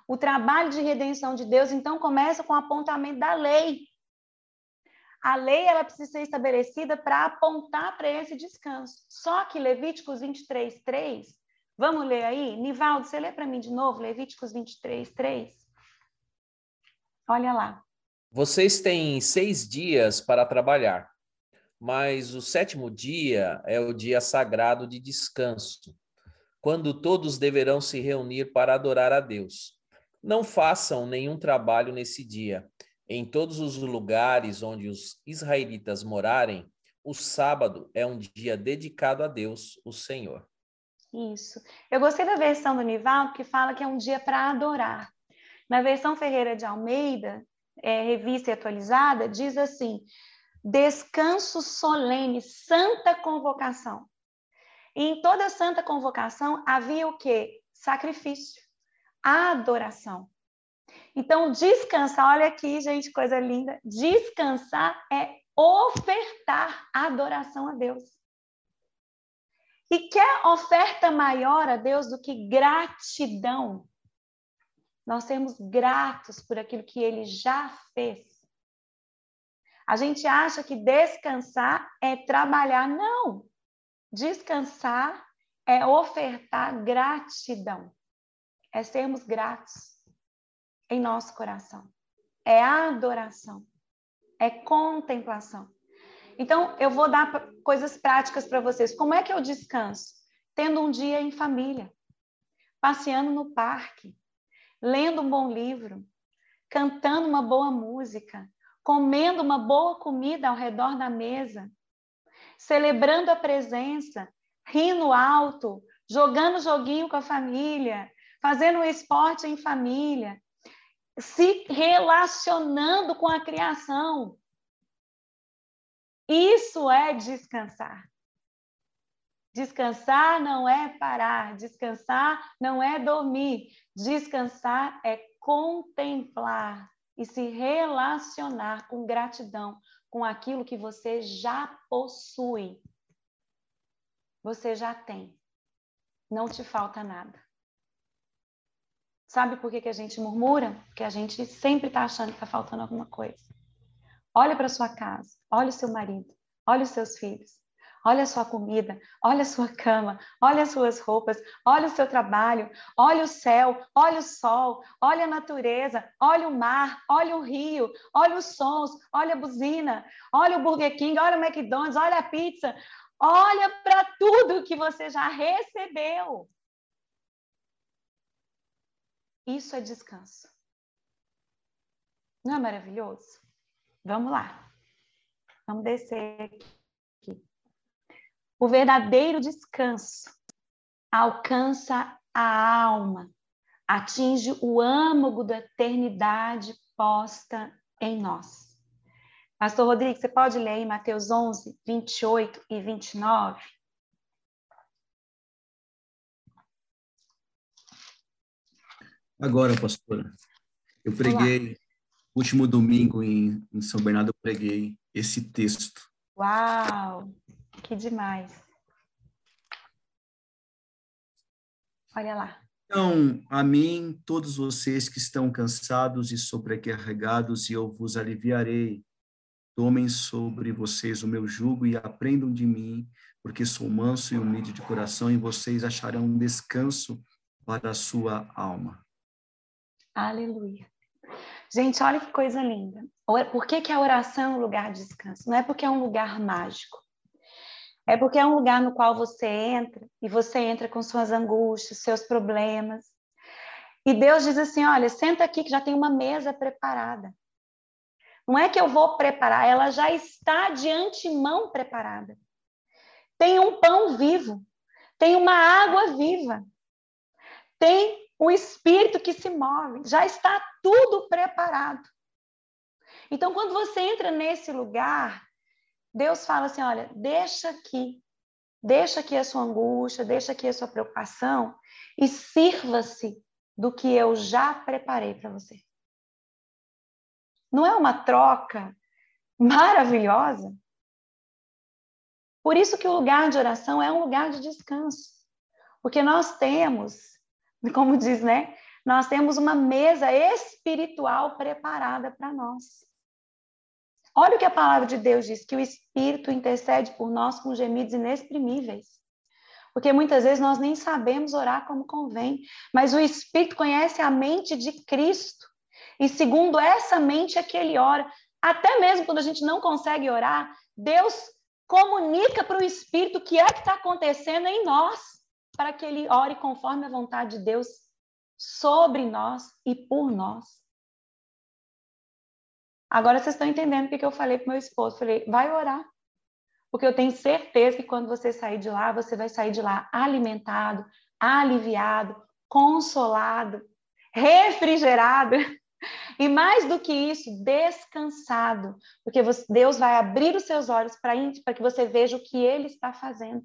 O trabalho de redenção de Deus então começa com o apontamento da lei. A lei ela precisa ser estabelecida para apontar para esse descanso. Só que Levíticos 23, 3 Vamos ler aí? Nivaldo, você lê para mim de novo, Levíticos 23, 3. Olha lá. Vocês têm seis dias para trabalhar, mas o sétimo dia é o dia sagrado de descanso, quando todos deverão se reunir para adorar a Deus. Não façam nenhum trabalho nesse dia. Em todos os lugares onde os israelitas morarem, o sábado é um dia dedicado a Deus, o Senhor. Isso. Eu gostei da versão do Nivaldo que fala que é um dia para adorar. Na versão Ferreira de Almeida, é, revista e atualizada, diz assim: descanso solene, santa convocação. E em toda santa convocação havia o quê? Sacrifício, adoração. Então, descansar, olha aqui, gente, coisa linda. Descansar é ofertar adoração a Deus. E quer oferta maior a Deus do que gratidão? Nós sermos gratos por aquilo que ele já fez. A gente acha que descansar é trabalhar. Não! Descansar é ofertar gratidão. É sermos gratos em nosso coração. É adoração. É contemplação. Então, eu vou dar coisas práticas para vocês. Como é que eu descanso? Tendo um dia em família, passeando no parque, lendo um bom livro, cantando uma boa música, comendo uma boa comida ao redor da mesa, celebrando a presença, rindo alto, jogando joguinho com a família, fazendo um esporte em família, se relacionando com a criação, isso é descansar. Descansar não é parar, descansar não é dormir, descansar é contemplar e se relacionar com gratidão com aquilo que você já possui. você já tem. Não te falta nada. Sabe por que, que a gente murmura? Porque a gente sempre está achando que está faltando alguma coisa. Olha para sua casa, olha o seu marido, olha os seus filhos, olha a sua comida, olha a sua cama, olha as suas roupas, olha o seu trabalho, olha o céu, olha o sol, olha a natureza, olha o mar, olha o rio, olha os sons, olha a buzina, olha o Burger King, olha o McDonald's, olha a pizza, olha para tudo que você já recebeu. Isso é descanso. Não é maravilhoso? Vamos lá. Vamos descer aqui. O verdadeiro descanso alcança a alma, atinge o âmago da eternidade posta em nós. Pastor Rodrigo, você pode ler aí Mateus 11, 28 e 29? Agora, pastora, eu preguei, último domingo em, em São Bernardo, eu preguei esse texto. Uau, que demais. Olha lá. Então, a mim, todos vocês que estão cansados e sobrecarregados, e eu vos aliviarei. Tomem sobre vocês o meu jugo e aprendam de mim, porque sou manso e humilde de coração, e vocês acharão um descanso para a sua alma. Aleluia. Gente, olha que coisa linda. Por que, que a oração é um lugar de descanso? Não é porque é um lugar mágico. É porque é um lugar no qual você entra e você entra com suas angústias, seus problemas. E Deus diz assim: olha, senta aqui que já tem uma mesa preparada. Não é que eu vou preparar, ela já está de antemão preparada. Tem um pão vivo, tem uma água viva, tem o espírito que se move, já está tudo preparado. Então, quando você entra nesse lugar, Deus fala assim: olha, deixa aqui, deixa aqui a sua angústia, deixa aqui a sua preocupação e sirva-se do que eu já preparei para você. Não é uma troca maravilhosa? Por isso que o lugar de oração é um lugar de descanso. Porque nós temos (laughs) como diz, né? Nós temos uma mesa espiritual preparada para nós. Olha o que a palavra de Deus diz: que o Espírito intercede por nós com gemidos inexprimíveis. Porque muitas vezes nós nem sabemos orar como convém, mas o Espírito conhece a mente de Cristo. E segundo essa mente é que ele ora. Até mesmo quando a gente não consegue orar, Deus comunica para o Espírito o que é que está acontecendo em nós para que ele ore conforme a vontade de Deus sobre nós e por nós. Agora vocês estão entendendo o que eu falei para meu esposo. Falei, vai orar. Porque eu tenho certeza que quando você sair de lá, você vai sair de lá alimentado, aliviado, consolado, refrigerado. (laughs) E mais do que isso, descansado, porque Deus vai abrir os seus olhos para que você veja o que Ele está fazendo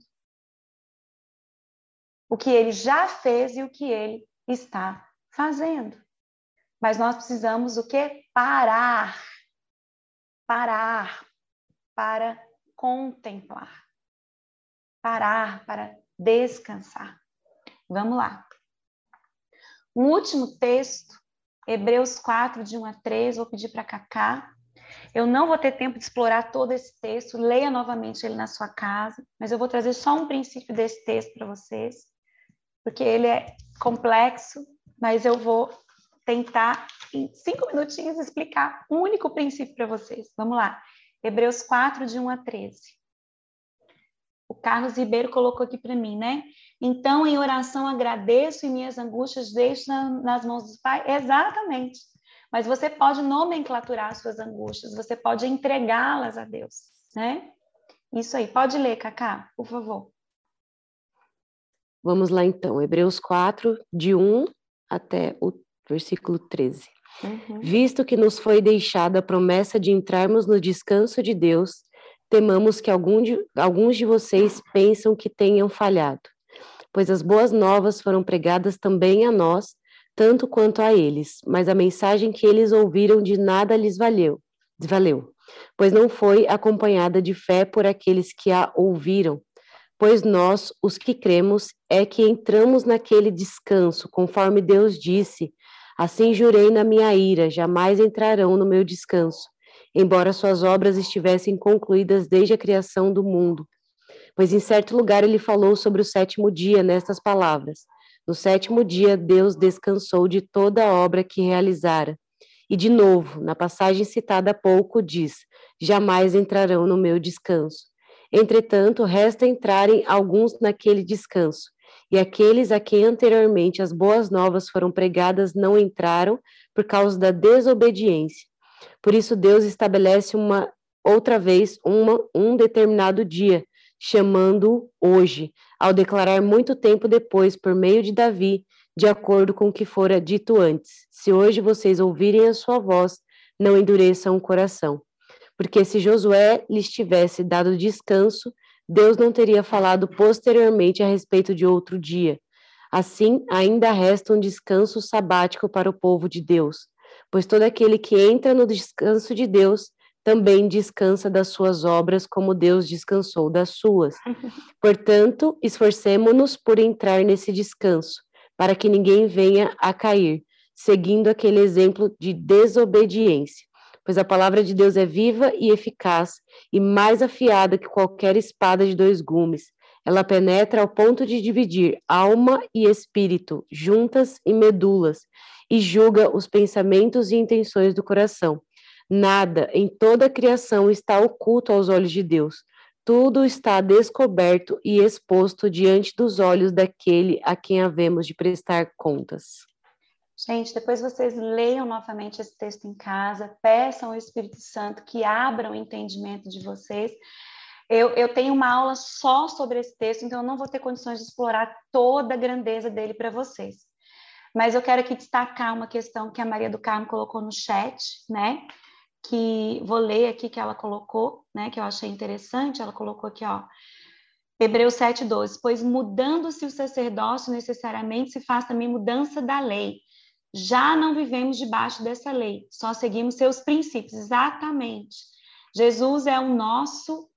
o que ele já fez e o que ele está fazendo. Mas nós precisamos o quê? Parar. Parar para contemplar. Parar para descansar. Vamos lá. Um último texto, Hebreus 4, de 1 a 3, vou pedir para Cacá. Eu não vou ter tempo de explorar todo esse texto, leia novamente ele na sua casa, mas eu vou trazer só um princípio desse texto para vocês porque ele é complexo, mas eu vou tentar, em cinco minutinhos, explicar um único princípio para vocês. Vamos lá. Hebreus 4, de 1 a 13. O Carlos Ribeiro colocou aqui para mim, né? Então, em oração, agradeço e minhas angústias deixo na, nas mãos do Pai. Exatamente. Mas você pode nomenclaturar suas angústias, você pode entregá-las a Deus, né? Isso aí. Pode ler, Cacá, por favor. Vamos lá então, Hebreus 4, de 1 até o versículo 13. Uhum. Visto que nos foi deixada a promessa de entrarmos no descanso de Deus, temamos que algum de, alguns de vocês pensam que tenham falhado, pois as boas novas foram pregadas também a nós, tanto quanto a eles, mas a mensagem que eles ouviram de nada lhes valeu, valeu, pois não foi acompanhada de fé por aqueles que a ouviram. Pois nós, os que cremos, é que entramos naquele descanso, conforme Deus disse: Assim jurei na minha ira, jamais entrarão no meu descanso, embora suas obras estivessem concluídas desde a criação do mundo. Pois em certo lugar ele falou sobre o sétimo dia nestas palavras: No sétimo dia Deus descansou de toda a obra que realizara. E de novo, na passagem citada há pouco, diz: Jamais entrarão no meu descanso. Entretanto, resta entrarem alguns naquele descanso, e aqueles a quem anteriormente as boas novas foram pregadas não entraram por causa da desobediência. Por isso Deus estabelece uma outra vez uma, um determinado dia, chamando-o hoje, ao declarar muito tempo depois, por meio de Davi, de acordo com o que fora dito antes: Se hoje vocês ouvirem a sua voz, não endureçam o coração. Porque se Josué lhes tivesse dado descanso, Deus não teria falado posteriormente a respeito de outro dia. Assim, ainda resta um descanso sabático para o povo de Deus, pois todo aquele que entra no descanso de Deus também descansa das suas obras, como Deus descansou das suas. (laughs) Portanto, esforcemo-nos por entrar nesse descanso, para que ninguém venha a cair, seguindo aquele exemplo de desobediência pois a palavra de Deus é viva e eficaz e mais afiada que qualquer espada de dois gumes. Ela penetra ao ponto de dividir alma e espírito, juntas e medulas, e julga os pensamentos e intenções do coração. Nada em toda a criação está oculto aos olhos de Deus. Tudo está descoberto e exposto diante dos olhos daquele a quem havemos de prestar contas. Gente, depois vocês leiam novamente esse texto em casa, peçam ao Espírito Santo que abra o entendimento de vocês. Eu, eu tenho uma aula só sobre esse texto, então eu não vou ter condições de explorar toda a grandeza dele para vocês. Mas eu quero aqui destacar uma questão que a Maria do Carmo colocou no chat, né? Que vou ler aqui que ela colocou, né? Que eu achei interessante. Ela colocou aqui, ó. Hebreus 7,12. Pois mudando-se o sacerdócio, necessariamente se faz também mudança da lei já não vivemos debaixo dessa lei, só seguimos seus princípios. Exatamente. Jesus é o nosso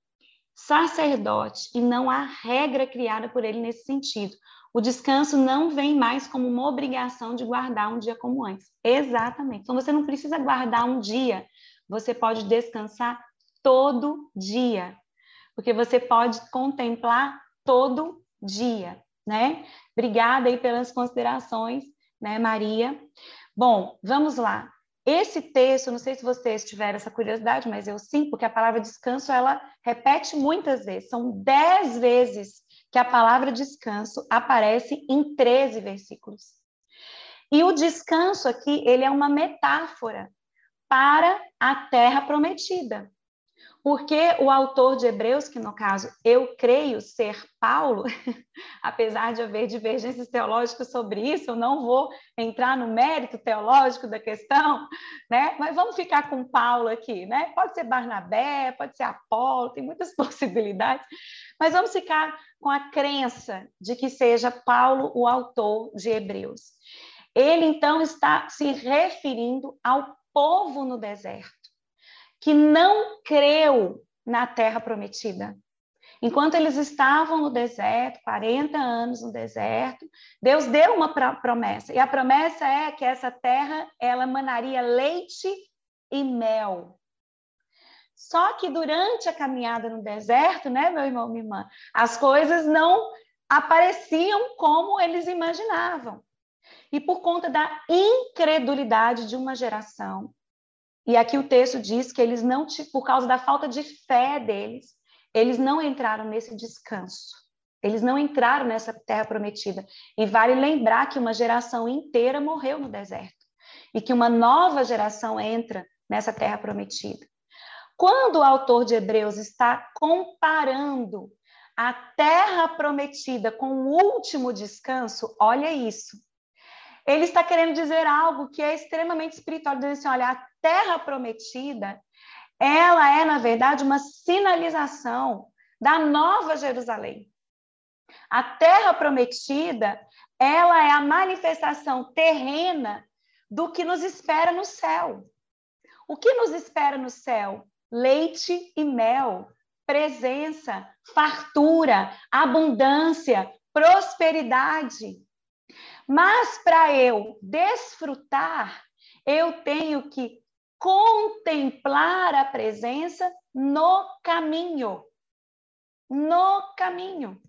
sacerdote e não há regra criada por ele nesse sentido. O descanso não vem mais como uma obrigação de guardar um dia como antes. Exatamente. Então você não precisa guardar um dia, você pode descansar todo dia, porque você pode contemplar todo dia, né? Obrigada aí pelas considerações né, Maria? Bom, vamos lá. Esse texto, não sei se vocês tiveram essa curiosidade, mas eu sim, porque a palavra descanso ela repete muitas vezes. São dez vezes que a palavra descanso aparece em 13 versículos. E o descanso aqui, ele é uma metáfora para a terra prometida. Porque o autor de Hebreus, que no caso eu creio ser Paulo, (laughs) apesar de haver divergências teológicas sobre isso, eu não vou entrar no mérito teológico da questão, né? Mas vamos ficar com Paulo aqui, né? Pode ser Barnabé, pode ser Apolo, tem muitas (laughs) possibilidades, mas vamos ficar com a crença de que seja Paulo o autor de Hebreus. Ele então está se referindo ao povo no deserto que não creu na terra prometida. Enquanto eles estavam no deserto, 40 anos no deserto, Deus deu uma promessa. E a promessa é que essa terra ela manaria leite e mel. Só que durante a caminhada no deserto, né, meu irmão, minha irmã, as coisas não apareciam como eles imaginavam. E por conta da incredulidade de uma geração, e aqui o texto diz que eles não, por causa da falta de fé deles, eles não entraram nesse descanso. Eles não entraram nessa terra prometida. E vale lembrar que uma geração inteira morreu no deserto e que uma nova geração entra nessa terra prometida. Quando o autor de Hebreus está comparando a terra prometida com o último descanso, olha isso. Ele está querendo dizer algo que é extremamente espiritual, dizendo assim, olha, a terra prometida, ela é, na verdade, uma sinalização da nova Jerusalém. A terra prometida, ela é a manifestação terrena do que nos espera no céu. O que nos espera no céu? Leite e mel. presença, fartura, abundância, prosperidade. Mas para eu desfrutar, eu tenho que contemplar a presença no caminho. No caminho.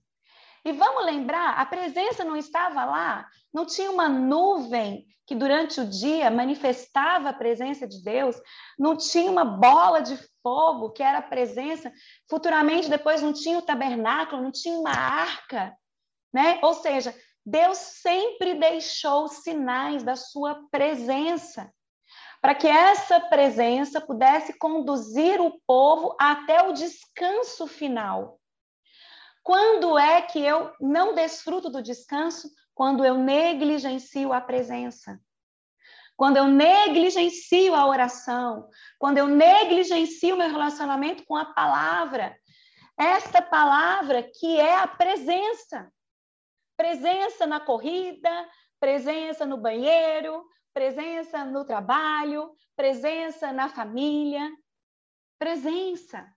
E vamos lembrar, a presença não estava lá, não tinha uma nuvem que durante o dia manifestava a presença de Deus, não tinha uma bola de fogo que era a presença, futuramente depois não tinha o tabernáculo, não tinha uma arca, né? Ou seja, Deus sempre deixou sinais da sua presença, para que essa presença pudesse conduzir o povo até o descanso final. Quando é que eu não desfruto do descanso? Quando eu negligencio a presença. Quando eu negligencio a oração, quando eu negligencio meu relacionamento com a palavra, esta palavra que é a presença. Presença na corrida, presença no banheiro, presença no trabalho, presença na família. Presença.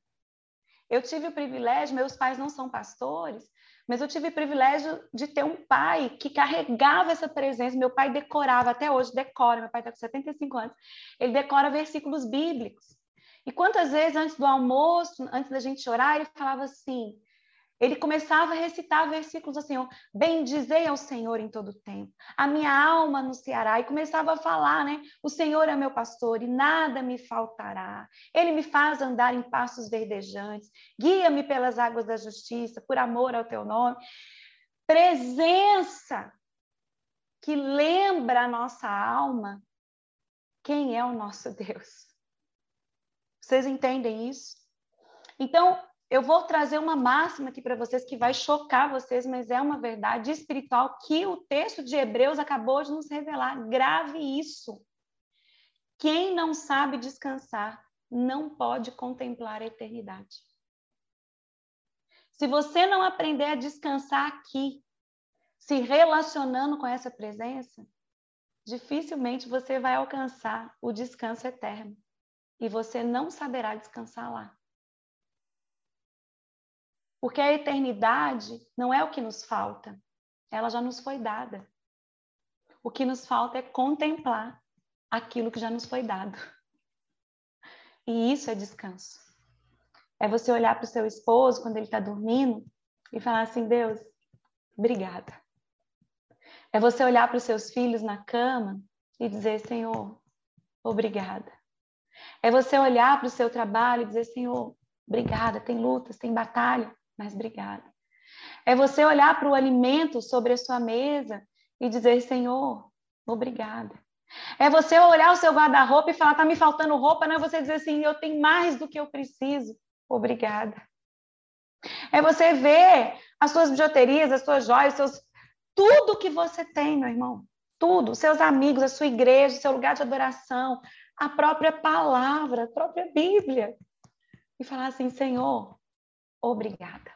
Eu tive o privilégio, meus pais não são pastores, mas eu tive o privilégio de ter um pai que carregava essa presença. Meu pai decorava, até hoje decora, meu pai está com 75 anos, ele decora versículos bíblicos. E quantas vezes antes do almoço, antes da gente orar, ele falava assim: ele começava a recitar versículos assim, bendizei ao Senhor em todo tempo, a minha alma anunciará, e começava a falar, né, o Senhor é meu pastor e nada me faltará, ele me faz andar em passos verdejantes, guia-me pelas águas da justiça, por amor ao teu nome, presença que lembra a nossa alma quem é o nosso Deus. Vocês entendem isso? Então, eu vou trazer uma máxima aqui para vocês que vai chocar vocês, mas é uma verdade espiritual que o texto de Hebreus acabou de nos revelar. Grave isso. Quem não sabe descansar não pode contemplar a eternidade. Se você não aprender a descansar aqui, se relacionando com essa presença, dificilmente você vai alcançar o descanso eterno. E você não saberá descansar lá. Porque a eternidade não é o que nos falta, ela já nos foi dada. O que nos falta é contemplar aquilo que já nos foi dado. E isso é descanso. É você olhar para o seu esposo quando ele está dormindo e falar assim: Deus, obrigada. É você olhar para os seus filhos na cama e dizer: Senhor, obrigada. É você olhar para o seu trabalho e dizer: Senhor, obrigada. Tem lutas, tem batalha, mas obrigada. É você olhar para o alimento sobre a sua mesa e dizer, Senhor, obrigada. É você olhar o seu guarda-roupa e falar, tá me faltando roupa, não é você dizer assim, eu tenho mais do que eu preciso. Obrigada. É você ver as suas bijuterias, as suas joias, seus... tudo que você tem, meu irmão. Tudo, seus amigos, a sua igreja, seu lugar de adoração, a própria palavra, a própria Bíblia. E falar assim, Senhor, obrigada.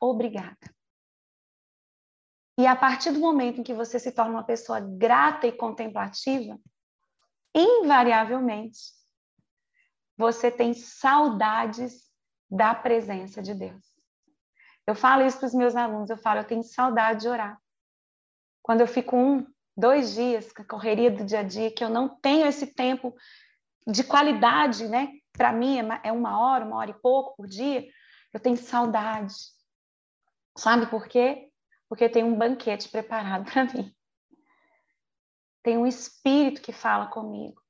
Obrigada. E a partir do momento em que você se torna uma pessoa grata e contemplativa, invariavelmente, você tem saudades da presença de Deus. Eu falo isso para os meus alunos, eu falo, eu tenho saudade de orar. Quando eu fico um, dois dias com a correria do dia a dia, que eu não tenho esse tempo de qualidade, né? Para mim é, é uma hora, uma hora e pouco por dia, eu tenho saudade. Sabe por quê? Porque tem um banquete preparado para mim. Tem um espírito que fala comigo.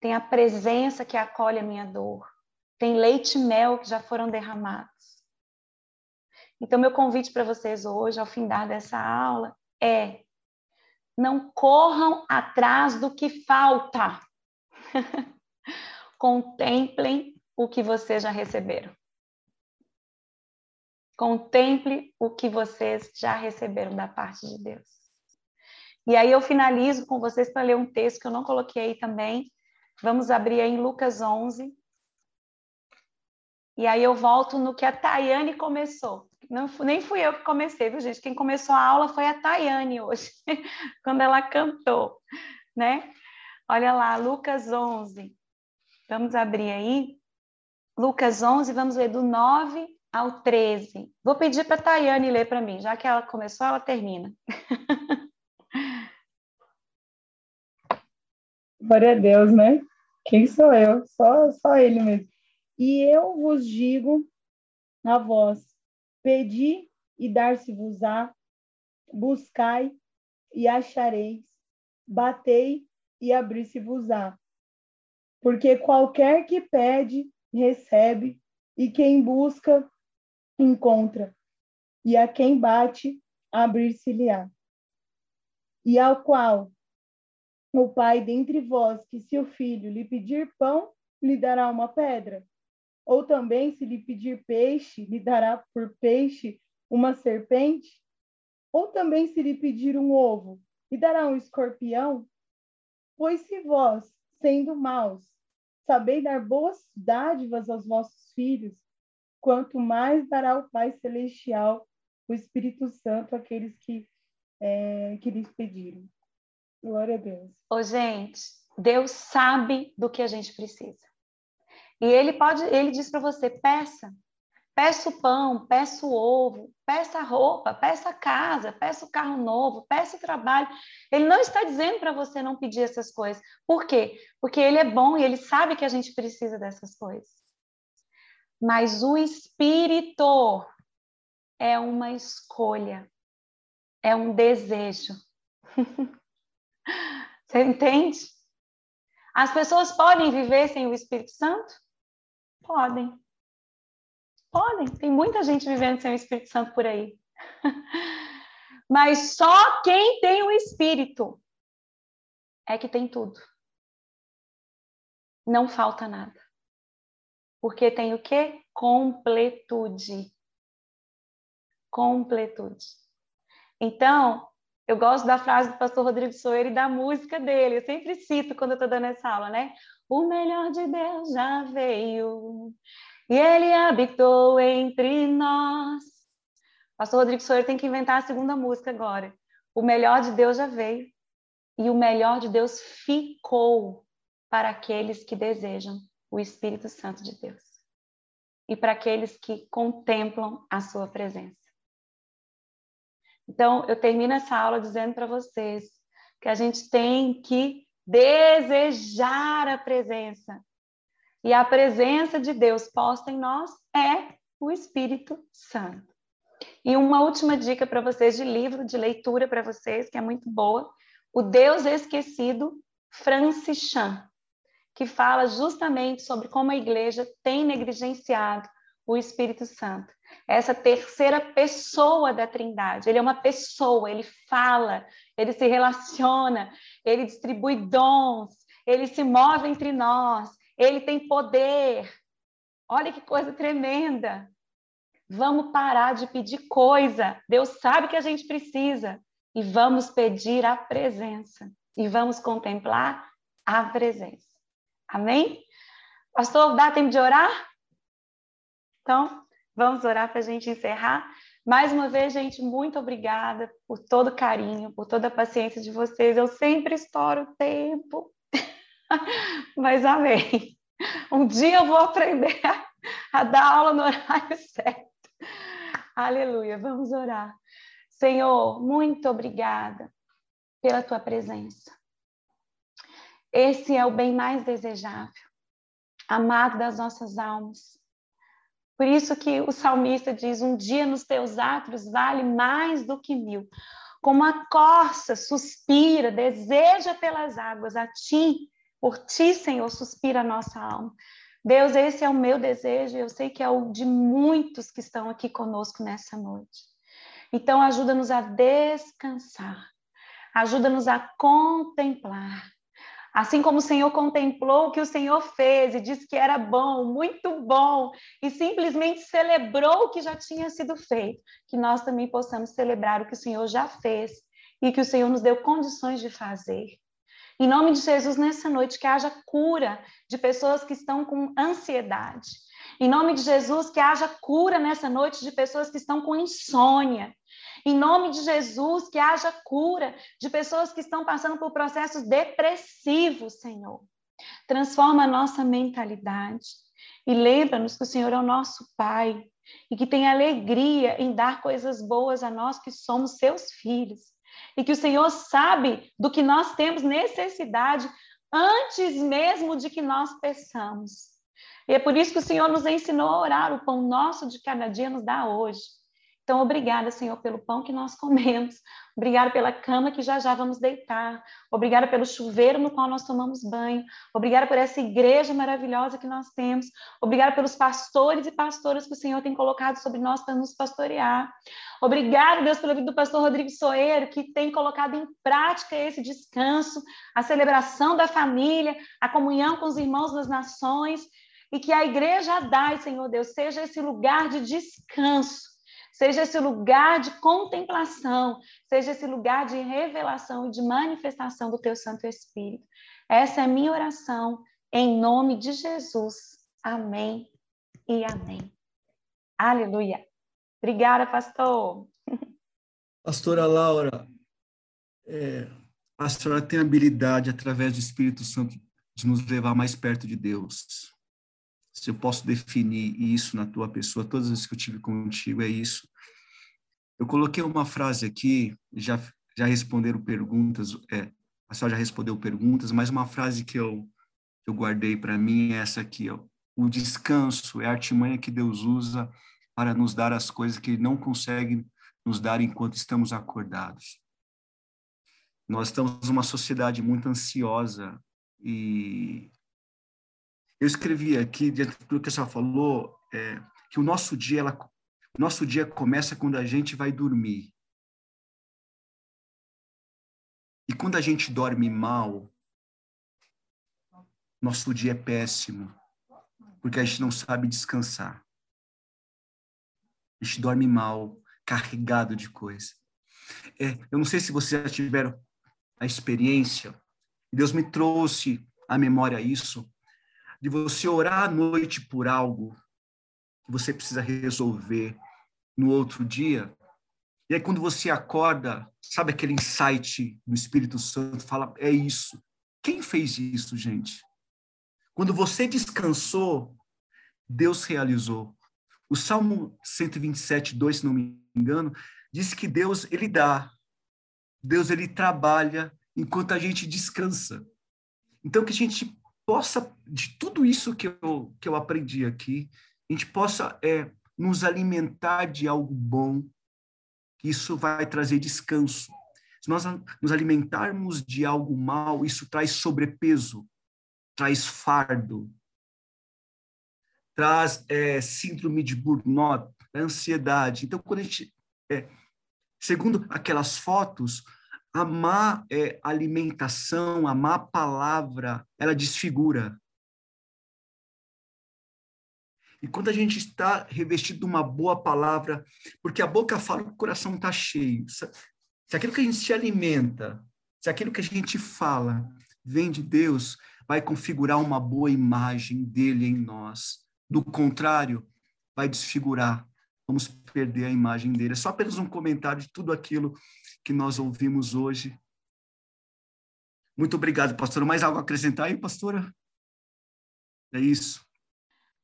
Tem a presença que acolhe a minha dor. Tem leite e mel que já foram derramados. Então, meu convite para vocês hoje, ao fim dessa aula, é: não corram atrás do que falta. (laughs) contemplem o que vocês já receberam. Contemple o que vocês já receberam da parte de Deus. E aí eu finalizo com vocês para ler um texto que eu não coloquei aí também. Vamos abrir aí em Lucas 11. E aí eu volto no que a Tayane começou. Não, nem fui eu que comecei, viu, gente? Quem começou a aula foi a Tayane hoje, (laughs) quando ela cantou, né? Olha lá, Lucas 11. Vamos abrir aí. Lucas 11, vamos ler do 9 ao 13. Vou pedir para a Tayane ler para mim, já que ela começou, ela termina. (laughs) Glória a Deus, né? Quem sou eu? Só, só ele mesmo. E eu vos digo a vós: pedi e dar-se-vos-á, buscai e achareis, batei e abrir-se-vos-á. Porque qualquer que pede, recebe, e quem busca, encontra, e a quem bate, abrir-se-lhe-á. E ao qual o pai dentre vós, que se o filho lhe pedir pão, lhe dará uma pedra? Ou também, se lhe pedir peixe, lhe dará por peixe uma serpente? Ou também, se lhe pedir um ovo, lhe dará um escorpião? Pois se vós, sendo maus, sabeis dar boas dádivas aos vossos filhos, quanto mais dará o Pai Celestial, o Espírito Santo, àqueles que, é, que lhes pediram. Glória a Deus. Ô, gente, Deus sabe do que a gente precisa. E ele pode, ele diz para você, peça. Peça o pão, peça o ovo, peça a roupa, peça a casa, peça o carro novo, peça o trabalho. Ele não está dizendo para você não pedir essas coisas. Por quê? Porque ele é bom e ele sabe que a gente precisa dessas coisas. Mas o espírito é uma escolha, é um desejo. (laughs) Você entende? As pessoas podem viver sem o Espírito Santo? Podem. Podem. Tem muita gente vivendo sem o Espírito Santo por aí. (laughs) Mas só quem tem o Espírito é que tem tudo. Não falta nada. Porque tem o quê? Completude. Completude. Então, eu gosto da frase do pastor Rodrigo Soeiro e da música dele. Eu sempre cito quando eu estou dando essa aula, né? O melhor de Deus já veio e ele habitou entre nós. Pastor Rodrigo Soeiro tem que inventar a segunda música agora. O melhor de Deus já veio e o melhor de Deus ficou para aqueles que desejam o Espírito Santo de Deus e para aqueles que contemplam a sua presença. Então, eu termino essa aula dizendo para vocês que a gente tem que desejar a presença. E a presença de Deus posta em nós é o Espírito Santo. E uma última dica para vocês de livro de leitura para vocês, que é muito boa, O Deus Esquecido, Francis Chan que fala justamente sobre como a igreja tem negligenciado o Espírito Santo. Essa terceira pessoa da Trindade. Ele é uma pessoa, ele fala, ele se relaciona, ele distribui dons, ele se move entre nós, ele tem poder. Olha que coisa tremenda. Vamos parar de pedir coisa. Deus sabe que a gente precisa. E vamos pedir a presença. E vamos contemplar a presença. Amém? Pastor, dá tempo de orar? Então, vamos orar para a gente encerrar. Mais uma vez, gente, muito obrigada por todo o carinho, por toda a paciência de vocês. Eu sempre estouro o tempo, (laughs) mas amém. Um dia eu vou aprender a dar aula no horário (laughs) certo. Aleluia. Vamos orar. Senhor, muito obrigada pela tua presença. Esse é o bem mais desejável, amado das nossas almas. Por isso que o salmista diz: Um dia nos teus atos vale mais do que mil. Como a corça suspira, deseja pelas águas, a ti, por ti, Senhor, suspira a nossa alma. Deus, esse é o meu desejo, eu sei que é o de muitos que estão aqui conosco nessa noite. Então, ajuda-nos a descansar, ajuda-nos a contemplar, Assim como o Senhor contemplou o que o Senhor fez e disse que era bom, muito bom, e simplesmente celebrou o que já tinha sido feito, que nós também possamos celebrar o que o Senhor já fez e que o Senhor nos deu condições de fazer. Em nome de Jesus, nessa noite, que haja cura de pessoas que estão com ansiedade. Em nome de Jesus, que haja cura nessa noite de pessoas que estão com insônia. Em nome de Jesus, que haja cura de pessoas que estão passando por processos depressivos, Senhor. Transforma a nossa mentalidade. E lembra-nos que o Senhor é o nosso Pai e que tem alegria em dar coisas boas a nós que somos seus filhos. E que o Senhor sabe do que nós temos necessidade antes mesmo de que nós peçamos. E é por isso que o Senhor nos ensinou a orar: o pão nosso de cada dia nos dá hoje. Então, obrigada, Senhor, pelo pão que nós comemos. Obrigada pela cama que já já vamos deitar. Obrigada pelo chuveiro no qual nós tomamos banho. Obrigada por essa igreja maravilhosa que nós temos. Obrigada pelos pastores e pastoras que o Senhor tem colocado sobre nós para nos pastorear. Obrigada, Deus, pela vida do pastor Rodrigo Soeiro, que tem colocado em prática esse descanso, a celebração da família, a comunhão com os irmãos das nações. E que a igreja dá, Senhor Deus, seja esse lugar de descanso seja esse lugar de contemplação, seja esse lugar de revelação e de manifestação do teu Santo Espírito. Essa é a minha oração, em nome de Jesus. Amém e amém. Aleluia. Obrigada, pastor. Pastora Laura, é, a senhora tem habilidade, através do Espírito Santo, de nos levar mais perto de Deus se eu posso definir isso na tua pessoa, todas as vezes que eu tive contigo, é isso. Eu coloquei uma frase aqui, já, já responderam perguntas, é, a senhora já respondeu perguntas, mas uma frase que eu, eu guardei para mim é essa aqui, ó. O descanso é a artimanha que Deus usa para nos dar as coisas que Ele não consegue nos dar enquanto estamos acordados. Nós estamos numa sociedade muito ansiosa e eu escrevi aqui, dentro do que a senhora falou, é, que o nosso dia, ela, nosso dia começa quando a gente vai dormir. E quando a gente dorme mal, nosso dia é péssimo, porque a gente não sabe descansar. A gente dorme mal, carregado de coisa. É, eu não sei se vocês já tiveram a experiência, Deus me trouxe à memória isso, de você orar à noite por algo que você precisa resolver no outro dia. E aí, quando você acorda, sabe aquele insight do Espírito Santo? Fala, é isso. Quem fez isso, gente? Quando você descansou, Deus realizou. O Salmo 127, 2, se não me engano, diz que Deus, ele dá. Deus, ele trabalha enquanto a gente descansa. Então, que a gente possa, de tudo isso que eu, que eu aprendi aqui, a gente possa é, nos alimentar de algo bom, isso vai trazer descanso. Se nós nos alimentarmos de algo mal, isso traz sobrepeso, traz fardo, traz é, síndrome de burnout, ansiedade. Então, quando a gente, é, segundo aquelas fotos, a má é, alimentação, a má palavra, ela desfigura. E quando a gente está revestido de uma boa palavra, porque a boca fala o coração está cheio. Se aquilo que a gente se alimenta, se aquilo que a gente fala vem de Deus, vai configurar uma boa imagem dele em nós. Do contrário, vai desfigurar. Vamos perder a imagem dele. É só apenas um comentário de tudo aquilo que nós ouvimos hoje. Muito obrigado, pastora. Mais algo a acrescentar aí, pastora? É isso.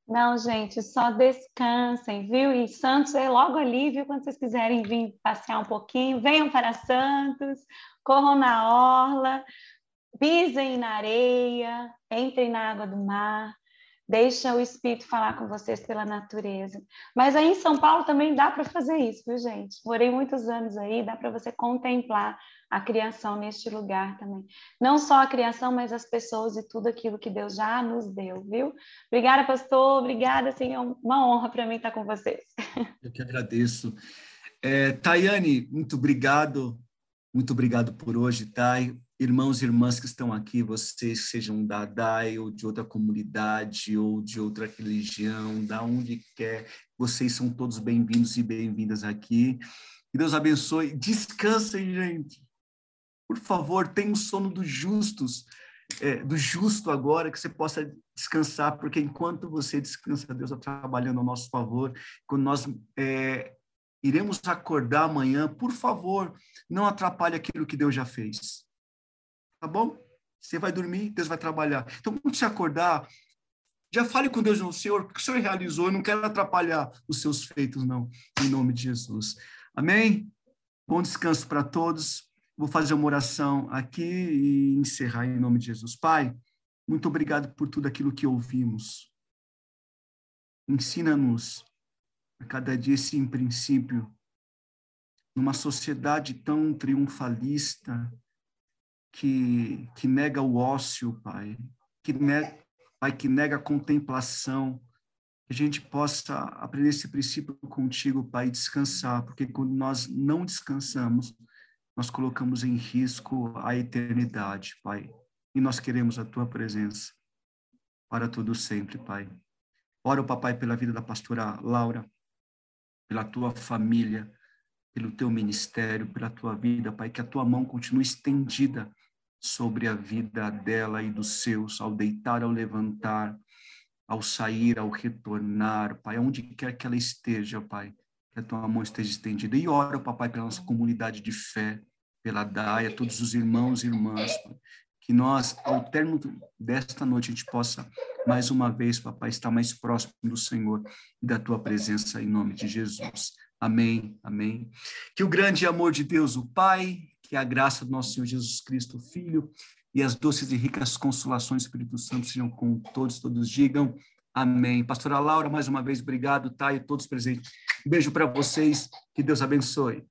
Não, gente, só descansem, viu? E Santos é logo ali, viu? Quando vocês quiserem vir passear um pouquinho, venham para Santos, corram na orla, pisem na areia, entrem na água do mar, Deixa o Espírito falar com vocês pela natureza. Mas aí em São Paulo também dá para fazer isso, viu, gente? Morei muitos anos aí, dá para você contemplar a criação neste lugar também. Não só a criação, mas as pessoas e tudo aquilo que Deus já nos deu, viu? Obrigada, pastor. Obrigada, assim, é uma honra para mim estar com vocês. (laughs) Eu que agradeço. É, Tayane, muito obrigado. Muito obrigado por hoje, Thay irmãos e irmãs que estão aqui, vocês sejam da DAI ou de outra comunidade ou de outra religião, da onde quer, vocês são todos bem-vindos e bem-vindas aqui. Que Deus abençoe. Descansem, gente. Por favor, tenham sono dos justos, é, do justo agora, que você possa descansar, porque enquanto você descansa, Deus está trabalhando ao nosso favor. Quando nós é, iremos acordar amanhã, por favor, não atrapalhe aquilo que Deus já fez tá bom? Você vai dormir, Deus vai trabalhar. Então, quando você acordar, Já fale com Deus no Senhor, porque o Senhor realizou, eu não quero atrapalhar os seus feitos, não, em nome de Jesus. Amém? Bom descanso para todos. Vou fazer uma oração aqui e encerrar em nome de Jesus. Pai, muito obrigado por tudo aquilo que ouvimos. Ensina-nos a cada dia esse princípio, numa sociedade tão triunfalista, que, que nega o ócio, Pai, que nega, Pai, que nega a contemplação, que a gente possa aprender esse princípio contigo, Pai, e descansar, porque quando nós não descansamos, nós colocamos em risco a eternidade, Pai. E nós queremos a tua presença para todo sempre, Pai. Ora, Papai, pela vida da pastora Laura, pela tua família, pelo teu ministério, pela tua vida, Pai, que a tua mão continue estendida sobre a vida dela e dos seus, ao deitar, ao levantar, ao sair, ao retornar, Pai, onde quer que ela esteja, Pai, que a tua mão esteja estendida. E ora, Papai, pela nossa comunidade de fé, pela DAIA, todos os irmãos e irmãs, pai, que nós, ao término desta noite, a gente possa, mais uma vez, Papai, estar mais próximo do Senhor e da tua presença, em nome de Jesus. Amém, amém. Que o grande amor de Deus, o Pai, que a graça do nosso Senhor Jesus Cristo, Filho, e as doces e ricas consolações do Espírito Santo sejam com todos, todos digam amém. Pastora Laura, mais uma vez, obrigado, tá? E todos presentes. Um beijo para vocês, que Deus abençoe.